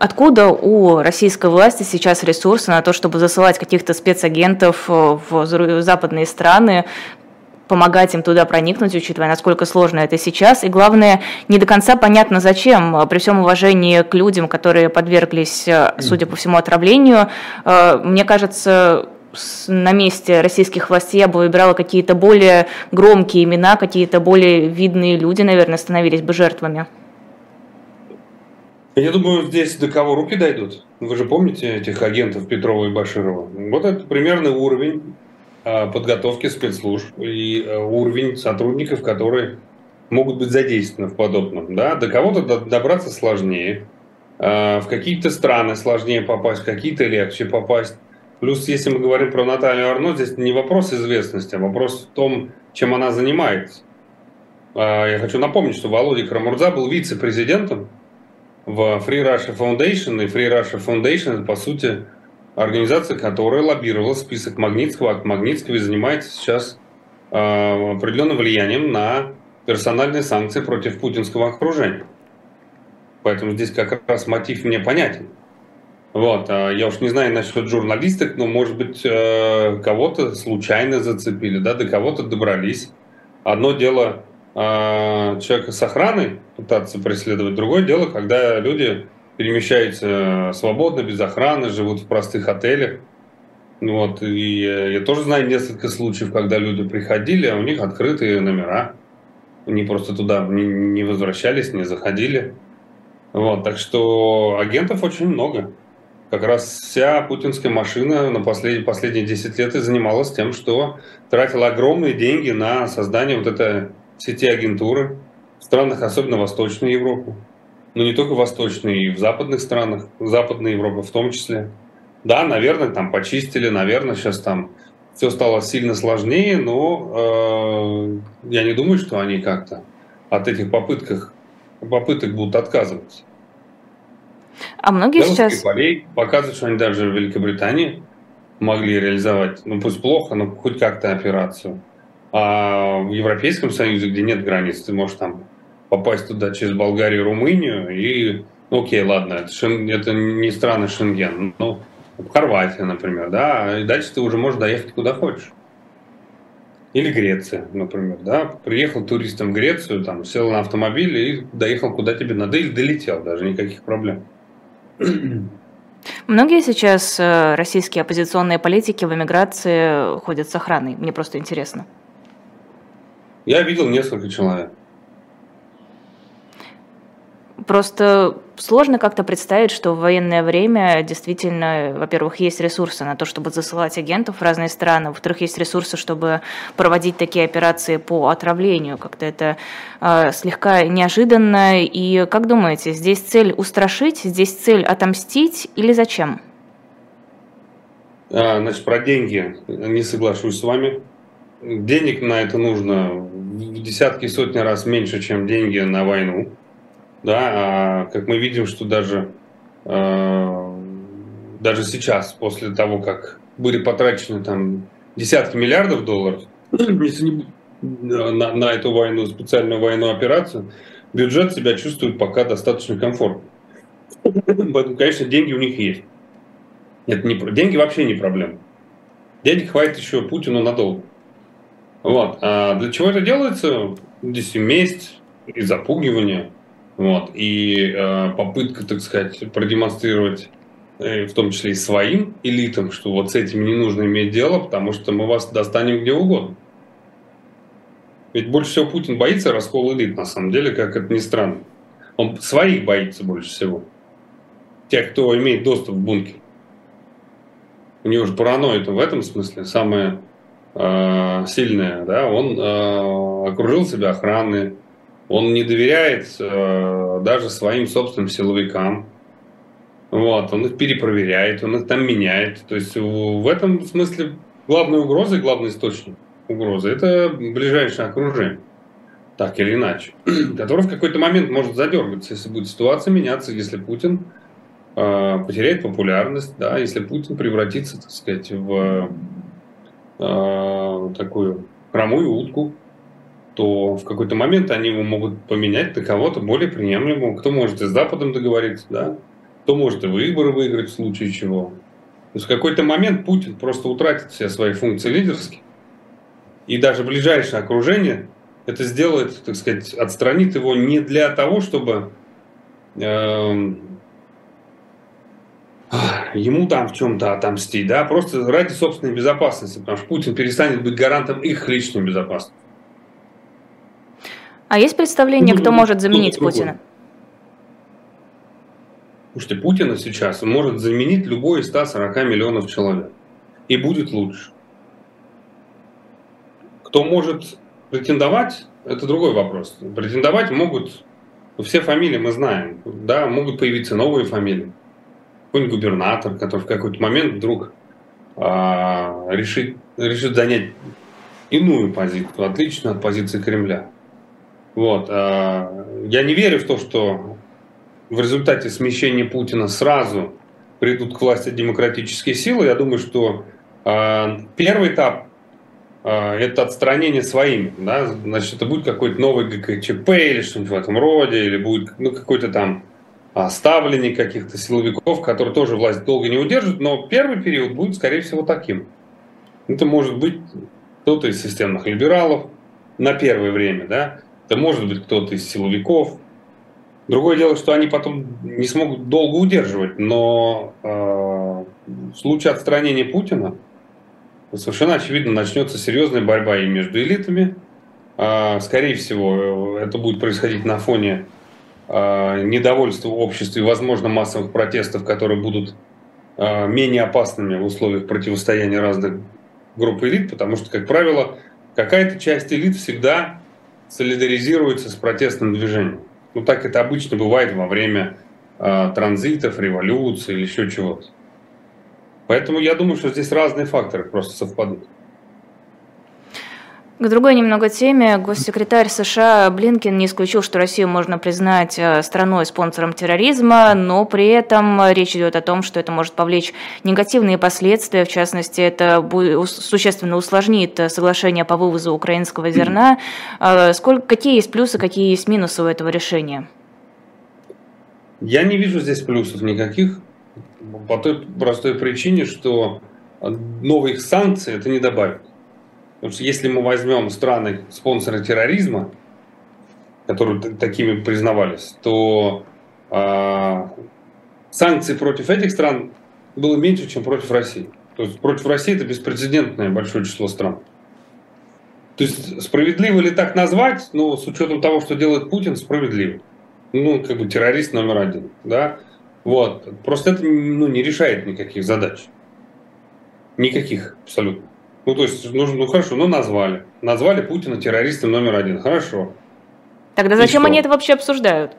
Откуда у российской власти сейчас ресурсы на то, чтобы засылать каких-то спецагентов в западные страны, помогать им туда проникнуть, учитывая, насколько сложно это сейчас. И главное, не до конца понятно, зачем, при всем уважении к людям, которые подверглись, э, судя по всему, отравлению. Э, мне кажется, на месте российских властей я бы выбирала какие-то более громкие имена, какие-то более видные люди, наверное, становились бы жертвами. Я думаю, здесь до кого руки дойдут. Вы же помните этих агентов Петрова и Баширова? Вот это примерный уровень Э, подготовки спецслужб и э, уровень сотрудников, которые могут быть задействованы в подобном. Да? До кого-то добраться сложнее, э, в какие-то страны сложнее попасть, в какие-то легче попасть. Плюс, если мы говорим про Наталью Арно, здесь не вопрос известности, а вопрос в том, чем она занимается. Я хочу напомнить, что Володя Крамурза был вице-президентом в Free Russia Foundation. И Free Russia Foundation – это, по сути, организация, которая лоббировала список Магнитского. Акт Магнитского и занимается сейчас э, определенным влиянием на персональные санкции против путинского окружения. Поэтому здесь как раз мотив мне понятен. Вот, а я уж не знаю насчет журналисток, но, может быть, э, кого-то случайно зацепили, да, до кого-то добрались. Одно дело человека с охраной пытаться преследовать, другое дело, когда люди перемещаются свободно, без охраны, живут в простых отелях. Вот, и я тоже знаю несколько случаев, когда люди приходили, а у них открытые номера. Они просто туда не, не возвращались, не заходили. Вот, так что агентов очень много как раз вся путинская машина на послед... последние 10 лет и занималась тем, что тратила огромные деньги на создание вот этой сети агентуры в странах, особенно Восточной Европы. Но не только Восточной, и в западных странах, Западной Европы в том числе. Да, наверное, там почистили, наверное, сейчас там все стало сильно сложнее, но э, я не думаю, что они как-то от этих попытках, попыток будут отказываться. А многие Белорусский сейчас... полей показывают, что они даже в Великобритании могли реализовать, ну пусть плохо, но хоть как-то операцию. А в Европейском Союзе, где нет границ, ты можешь там попасть туда через Болгарию, Румынию и, ну окей, ладно, это, шен, это не страны Шенген, но Хорватия, например, да, и дальше ты уже можешь доехать куда хочешь. Или Греция, например, да. Приехал туристом в Грецию, там, сел на автомобиль и доехал куда тебе надо, или долетел даже, никаких проблем. <clears throat> Многие сейчас э, российские оппозиционные политики в эмиграции ходят с охраной. Мне просто интересно. Я видел несколько человек. Просто сложно как-то представить, что в военное время действительно, во-первых, есть ресурсы на то, чтобы засылать агентов в разные страны, во-вторых, есть ресурсы, чтобы проводить такие операции по отравлению. Как-то это э, слегка неожиданно. И как думаете, здесь цель устрашить, здесь цель отомстить или зачем? А, значит, про деньги не соглашусь с вами. Денег на это нужно в десятки сотни раз меньше, чем деньги на войну да, а как мы видим, что даже, э, даже сейчас, после того, как были потрачены там десятки миллиардов долларов на, на эту войну, специальную военную операцию, бюджет себя чувствует пока достаточно комфортно. Поэтому, конечно, деньги у них есть. Это не, деньги вообще не проблема. Денег хватит еще Путину надолго. Вот. А для чего это делается? Здесь и месть, и запугивание – вот. И э, попытка, так сказать, продемонстрировать э, в том числе и своим элитам, что вот с этими не нужно иметь дело, потому что мы вас достанем где угодно. Ведь больше всего Путин боится раскола элит, на самом деле, как это ни странно. Он своих боится больше всего. Тех, кто имеет доступ в бункер. У него же паранойя в этом смысле самая э, сильная. Да? Он э, окружил себя охраной, он не доверяет э, даже своим собственным силовикам. Вот, он их перепроверяет, он их там меняет. То есть в этом смысле главная угроза и главный источник угрозы – это ближайшее окружение, так или иначе, <clears throat> которое в какой-то момент может задергаться, если будет ситуация меняться, если Путин э, потеряет популярность, да, если Путин превратится, так сказать, в э, такую хромую утку, то в какой-то момент они его могут поменять на кого-то более приемлемого. Кто может и с Западом договориться, да? Кто может и выборы выиграть в случае чего. То есть в какой-то момент Путин просто утратит все свои функции лидерские. И даже ближайшее окружение это сделает, так сказать, отстранит его не для того, чтобы э, ему там в чем-то отомстить, да, просто ради собственной безопасности, потому что Путин перестанет быть гарантом их личной безопасности. А есть представление, кто может заменить Путина? Слушайте, Путина сейчас может заменить любой из 140 миллионов человек. И будет лучше. Кто может претендовать, это другой вопрос. Претендовать могут, все фамилии мы знаем, да, могут появиться новые фамилии. Какой-нибудь губернатор, который в какой-то момент вдруг а, решит, решит занять иную позицию, отличную от позиции Кремля. Вот. А, я не верю в то, что в результате смещения Путина сразу придут к власти демократические силы, я думаю, что э, первый этап э, это отстранение своими, да, значит, это будет какой-то новый ГКЧП или что-нибудь в этом роде, или будет ну, какой-то там ставленник каких-то силовиков, которые тоже власть долго не удержат, но первый период будет, скорее всего, таким. Это может быть кто-то из системных либералов на первое время, да, это может быть кто-то из силовиков. Другое дело, что они потом не смогут долго удерживать, но э, в случае отстранения Путина совершенно очевидно начнется серьезная борьба и между элитами. Э, скорее всего, это будет происходить на фоне э, недовольства общества и, возможно, массовых протестов, которые будут э, менее опасными в условиях противостояния разных групп элит, потому что, как правило, какая-то часть элит всегда солидаризируется с протестным движением. Ну, так это обычно бывает во время э, транзитов, революции или еще чего-то. Поэтому я думаю, что здесь разные факторы просто совпадут. К другой немного теме. Госсекретарь США Блинкин не исключил, что Россию можно признать э, страной-спонсором терроризма, но при этом речь идет о том, что это может повлечь негативные последствия. В частности, это существенно усложнит соглашение по вывозу украинского зерна. Э, сколько, какие есть плюсы, какие есть минусы у этого решения? Я не вижу здесь плюсов никаких по той простой причине, что новых санкций это не добавит. Потому что если мы возьмем страны спонсоры терроризма, которые такими признавались, то э, санкций против этих стран было меньше, чем против России. То есть против России это беспрецедентное большое число стран. То есть справедливо ли так назвать, ну, с учетом того, что делает Путин, справедливо. Ну, как бы террорист номер один, да. Вот. Просто это ну, не решает никаких задач. Никаких абсолютно. Ну, то есть, ну, ну хорошо, ну назвали. Назвали Путина террористом номер один. Хорошо. Тогда зачем они это вообще обсуждают?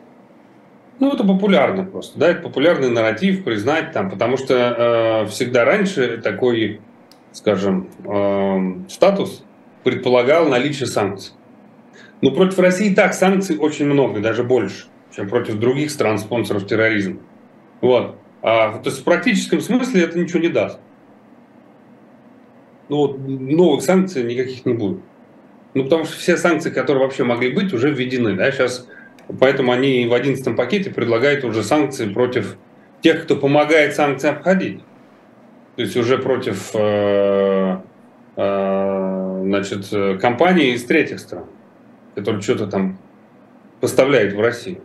Ну, это популярно просто, да, это популярный нарратив признать там, потому что э, всегда раньше такой, скажем, э, статус предполагал наличие санкций. Но против России и так санкций очень много, даже больше, чем против других стран-спонсоров терроризма. Вот. А, то есть в практическом смысле это ничего не даст ну, новых санкций никаких не будет. Ну, потому что все санкции, которые вообще могли быть, уже введены. Да? Сейчас, поэтому они в 11 пакете предлагают уже санкции против тех, кто помогает санкции обходить. То есть уже против э, э, значит, компаний из третьих стран, которые что-то там поставляют в Россию.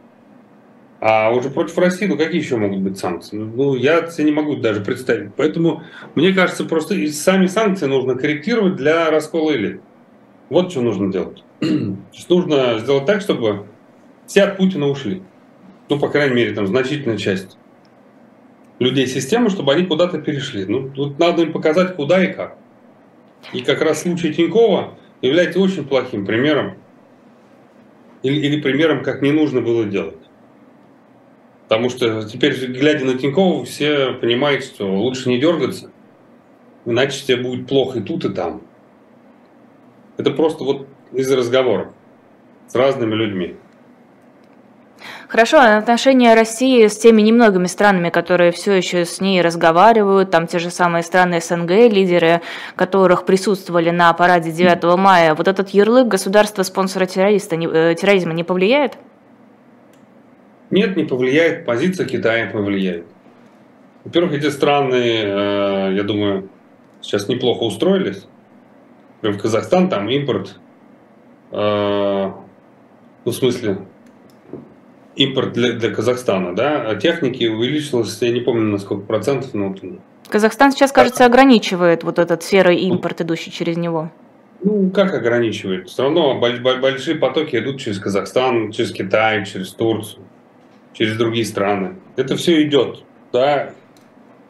А уже против России, ну какие еще могут быть санкции? Ну, я себе не могу даже представить. Поэтому, мне кажется, просто и сами санкции нужно корректировать для раскола элит. Вот что нужно делать. <clears throat> Нужно сделать так, чтобы все от Путина ушли. Ну, по крайней мере, там значительная часть людей системы, чтобы они куда-то перешли. Ну, тут надо им показать, куда и как. И как раз случай Тинькова является очень плохим примером. Или, или примером, как не нужно было делать. Потому что теперь, глядя на Тинькова, все понимают, что лучше не дергаться, иначе тебе будет плохо и тут, и там. Это просто вот из разговоров с разными людьми. Хорошо, а отношения России с теми немногими странами, которые все еще с ней разговаривают, там те же самые страны СНГ, лидеры которых присутствовали на параде 9 мая, вот этот ярлык государства-спонсора террориста, э, терроризма не повлияет? Нет, не повлияет. Позиция Китая повлияет. Во-первых, эти страны, э, я думаю, сейчас неплохо устроились. В Казахстан там импорт, э, ну, в смысле, импорт для, для Казахстана, да, техники увеличился, я не помню на сколько процентов, но... Казахстан сейчас, кажется, ограничивает вот этот серый импорт, идущий через него. Ну, как ограничивает? Все равно большие потоки идут через Казахстан, через Китай, через Турцию через другие страны. Это все идет, да.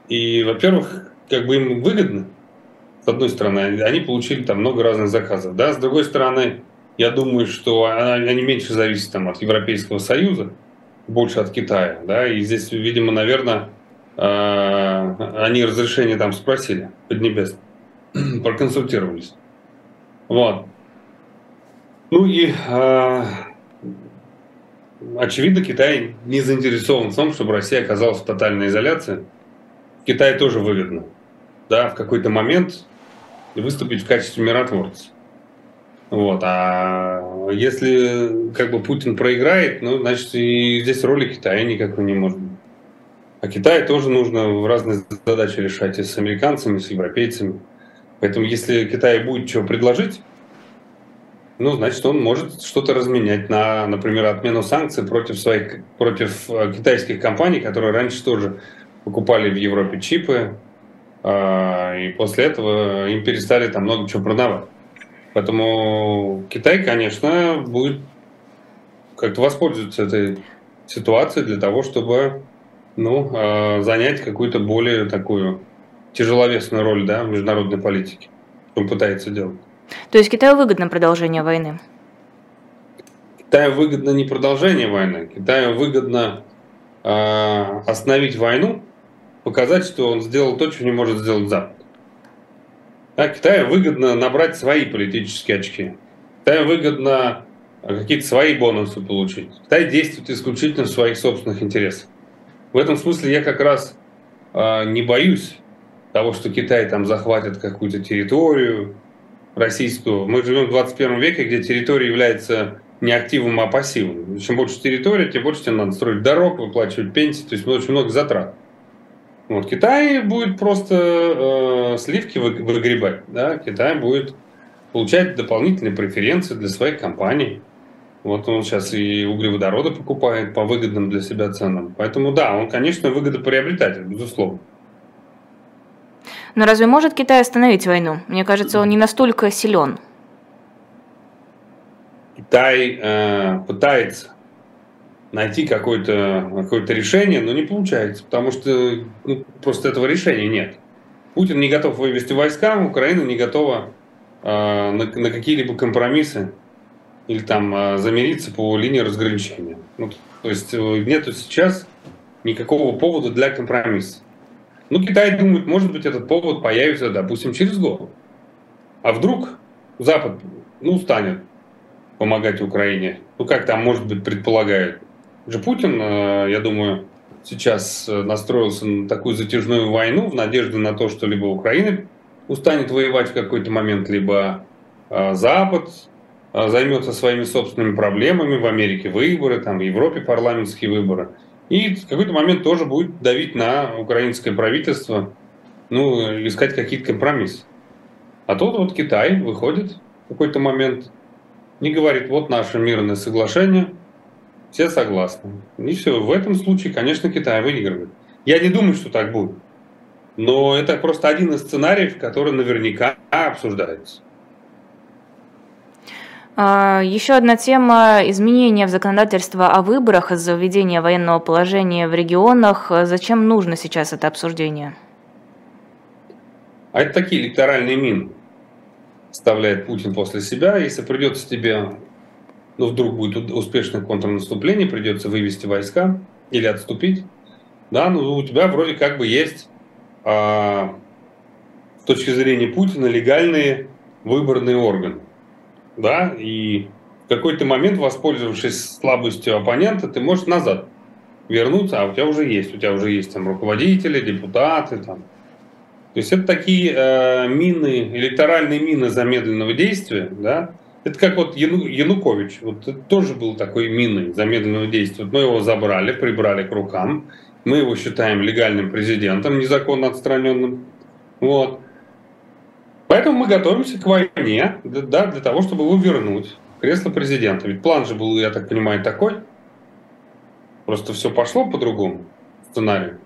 И, во-первых, как бы им выгодно, с одной стороны, они получили там много разных заказов, да. С другой стороны, я думаю, что они меньше зависят там от Европейского Союза, больше от Китая, да. И здесь, видимо, наверное, э, они разрешение там спросили, Поднебесно, <clears throat> проконсультировались. Вот. Ну и э, очевидно, Китай не заинтересован в том, чтобы Россия оказалась в тотальной изоляции. Китаю тоже выгодно, да, в какой-то момент выступить в качестве миротворца. Вот. А если как бы Путин проиграет, ну, значит, и здесь роли Китая никакой не может быть. А Китаю тоже нужно разные задачи решать и с американцами, и с европейцами. Поэтому если Китай будет что предложить, ну, значит, он может что-то разменять на, например, отмену санкций против своих, против э, китайских компаний, которые раньше тоже покупали в Европе чипы, а, и после этого им перестали там много чего продавать. Поэтому Китай, конечно, будет как-то воспользоваться этой ситуацией для того, чтобы ну, а, занять какую-то более такую тяжеловесную роль да, в международной политике, он пытается делать. То есть Китаю выгодно продолжение войны? Китаю выгодно не продолжение войны, Китаю выгодно э, остановить войну, показать, что он сделал то, что не может сделать Запад. Да, Китаю выгодно набрать свои политические очки. Китаю выгодно какие-то свои бонусы получить. Китай действует исключительно в своих собственных интересах. В этом смысле я как раз э, не боюсь того, что Китай там захватит какую-то территорию российскую. Мы живем в 21 веке, где территория является не активом, а пассивом. Чем больше территория, тем больше тебе надо строить дорог, выплачивать пенсии, то есть очень много затрат. Вот Китай будет просто э, сливки вы, выгребать, да? Китай будет получать дополнительные преференции для своих компаний. Вот он сейчас и углеводороды покупает по выгодным для себя ценам. Поэтому да, он, конечно, выгодоприобретатель, безусловно. Но разве может Китай остановить войну? Мне кажется, он не настолько силен. Китай э, пытается найти какое-то какое решение, но не получается, потому что ну, просто этого решения нет. Путин не готов вывести войска, Украина не готова э, на, на какие-либо компромиссы или там э, замириться по линии разграничения. Ну, то есть э, нет сейчас никакого повода для компромисса. Ну, Китай думает, может быть, этот повод появится, допустим, через год. А вдруг Запад, ну, станет помогать Украине? Ну, как там, может быть, предполагают. Же Путин, э, я думаю, сейчас настроился на такую затяжную войну в надежде на то, что либо Украина устанет воевать в какой-то момент, либо Запад а, займется своими собственными проблемами, в Америке выборы, там, в Европе парламентские выборы. И в какой-то момент тоже будет давить на украинское правительство, ну, искать какие-то компромиссы. А тут вот Китай выходит в какой-то момент и говорит, вот наше мирное соглашение, все согласны. И все, в этом случае, конечно, Китай выигрывает. Я не думаю, что так будет. Но это просто один из сценариев, который наверняка обсуждается. А, Еще одна тема – изменения в законодательство о выборах из-за введения военного положения в регионах. Зачем нужно сейчас это обсуждение? А это такие электоральные мины вставляет Путин после себя. Если придется тебе, ну вдруг будет успешное контрнаступление, придется вывести войска или отступить, да, ну у тебя вроде как бы есть а, с точки зрения Путина легальные выборные органы да, и в какой-то момент, воспользовавшись слабостью оппонента, ты можешь назад вернуться, а у тебя уже есть, у тебя уже есть там руководители, депутаты, там. То есть это такие э, мины, электоральные мины замедленного действия, да, это как вот Яну, Янукович, вот тоже был такой миной замедленного действия. Вот мы его забрали, прибрали к рукам, мы его считаем легальным президентом, незаконно отстраненным. Вот. Поэтому мы готовимся к войне, да, для того, чтобы его вернуть. Кресло президента. Ведь план же был, я так понимаю, такой. Просто все пошло по другому сценарию.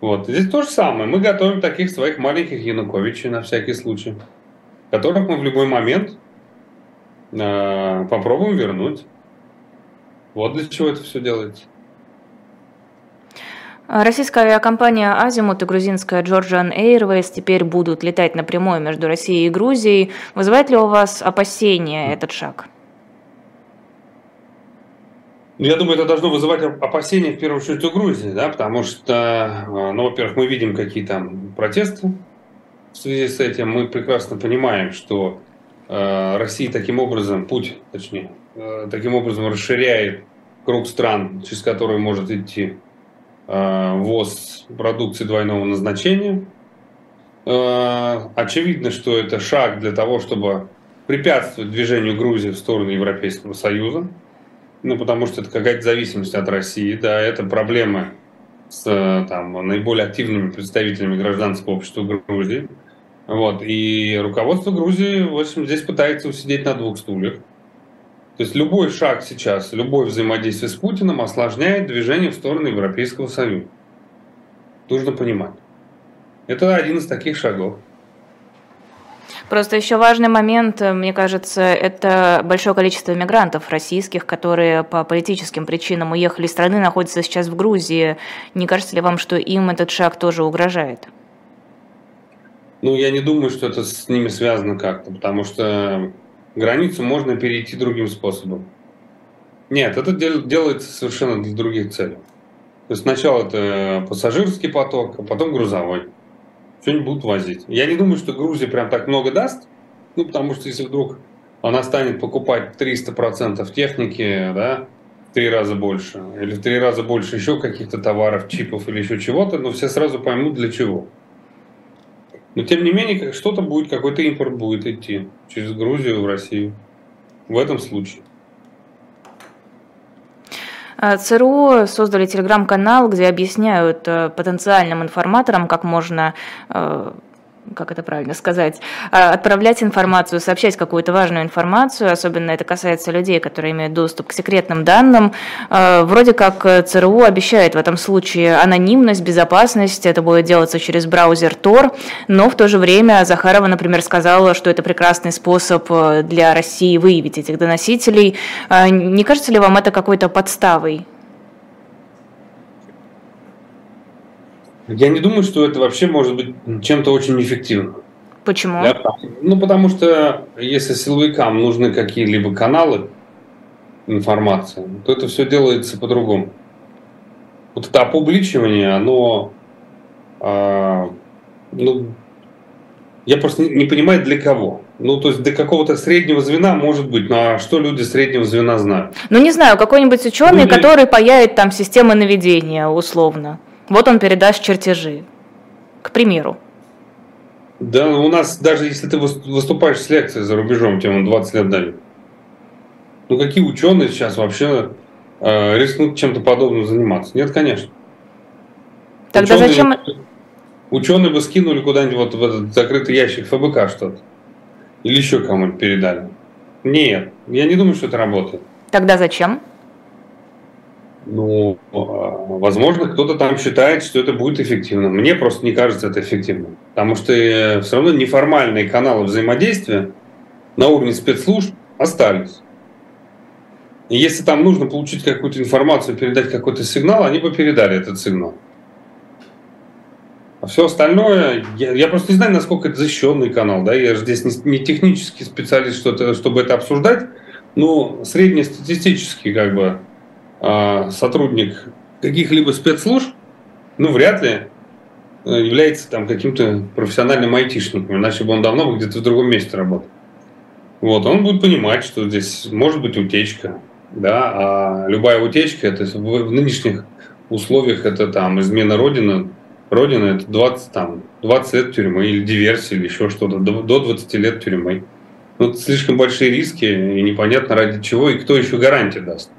Вот. Здесь то же самое. Мы готовим таких своих маленьких Януковичей на всякий случай, которых мы в любой момент э, попробуем вернуть. Вот для чего это все делается. Российская авиакомпания «Азимут» и грузинская «Georgian Airways» теперь будут летать напрямую между Россией и Грузией. Вызывает ли у вас опасения этот шаг? Ну, я думаю, это должно вызывать опасения в первую очередь у Грузии, да, потому что, э, ну, во-первых, мы видим какие там протесты в связи с этим. Мы прекрасно понимаем, что э, Россия таким образом, путь, точнее, э, таким образом расширяет круг стран, через которые может идти ввоз продукции двойного назначения. Э, очевидно, что это шаг для того, чтобы препятствовать движению Грузии в сторону Европейского Союза. Ну, потому что это какая-то зависимость от России, да, это проблемы с там, наиболее активными представителями гражданского общества Грузии. Вот. И руководство Грузии, в общем, здесь пытается усидеть на двух стульях. То есть любой шаг сейчас, любое взаимодействие с Путиным осложняет движение в сторону Европейского Союза. Нужно понимать. Это один из таких шагов. Просто еще важный момент, мне кажется, это большое количество мигрантов российских, которые по политическим причинам уехали из страны, находятся сейчас в Грузии. Не кажется ли вам, что им этот шаг тоже угрожает? Ну, я не думаю, что это с ними связано как-то, потому что границу можно перейти другим способом. Нет, это делается совершенно для других целей. То есть сначала это пассажирский поток, а потом грузовой. Что-нибудь будут возить. Я не думаю, что Грузия прям так много даст, ну, потому что если вдруг она станет покупать 300% техники, да, в три раза больше, или в три раза больше еще каких-то товаров, чипов или еще чего-то, но все сразу поймут для чего. Но тем не менее, что-то будет, какой-то импорт будет идти через Грузию в Россию. В этом случае. А, ЦРУ создали телеграм-канал, где объясняют э, потенциальным информаторам, как можно э, как это правильно сказать, а, отправлять информацию, сообщать какую-то важную информацию, особенно это касается людей, которые имеют доступ к секретным данным. А, вроде как э, ЦРУ обещает в этом случае анонимность, безопасность, это будет делаться через браузер Tor, но в то же время Захарова, например, сказала, что это прекрасный способ э, для России выявить этих доносителей. Не кажется ли вам это какой-то подставой? Я не думаю, что это вообще может быть чем-то очень эффективным. Почему? Для, ну, потому что если силовикам нужны какие-либо каналы информации, то это все делается по-другому. Вот это опубличивание, оно, а, ну, я просто не, не понимаю для кого. Ну, то есть до какого-то среднего звена может быть, но а что люди среднего звена знают? Ну, не знаю, какой-нибудь ученый, люди... который паяет там системы наведения, условно. Вот он передаст чертежи, к примеру. Да, у нас даже если ты выступаешь с лекцией за рубежом, тебе 20 лет дали. Ну какие ученые сейчас вообще э, рискнут чем-то подобным заниматься? Нет, конечно. Тогда ученые, зачем... Ученые бы скинули куда-нибудь вот в этот закрытый ящик ФБК что-то. Или еще кому-нибудь передали. Нет, я не думаю, что это работает. Тогда зачем? Ну, а, возможно, кто-то там считает, что это будет эффективно. Мне просто не кажется это эффективным. Потому что э, все равно неформальные каналы взаимодействия на уровне спецслужб остались. И если там нужно получить какую-то информацию, передать какой-то сигнал, они бы передали этот сигнал. А все остальное, я, я просто не знаю, насколько это защищенный канал, да, я же здесь не, не технический специалист, что чтобы это обсуждать, но среднестатистический как бы а, сотрудник каких-либо спецслужб, ну, вряд ли э, является там каким-то профессиональным айтишником, иначе бы он давно бы где-то в другом месте работал. Вот, он будет понимать, что здесь может быть утечка, да, а любая утечка, это в, нынешних условиях это там измена Родины, Родина это 20, там, 20 лет тюрьмы или диверсии или еще что-то, до, до 20 лет тюрьмы. Ну, это слишком большие риски, и непонятно ради чего, и кто еще гарантии даст.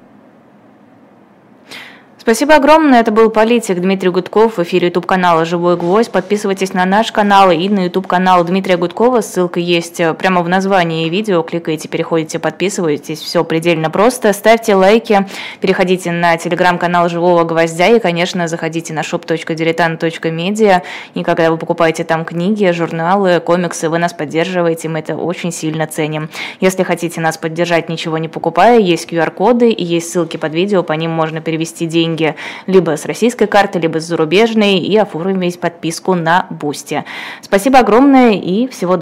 Спасибо огромное. Это был политик Дмитрий Гудков в эфире YouTube канала «Живой гвоздь». Подписывайтесь на наш канал и на YouTube канал Дмитрия Гудкова. Ссылка есть э, прямо в названии видео. Кликаете, переходите, подписывайтесь. Все предельно просто. Ставьте лайки, переходите на телеграм-канал «Живого гвоздя» и, конечно, заходите на shop.diletant.media. И когда вы покупаете там книги, журналы, комиксы, вы нас поддерживаете. Мы это очень сильно ценим. Если хотите нас поддержать, ничего не покупая, есть QR-коды и есть ссылки под видео. По ним можно перевести деньги деньги либо с российской карты, либо с зарубежной и оформить подписку на Boosty. Спасибо огромное и всего доброго.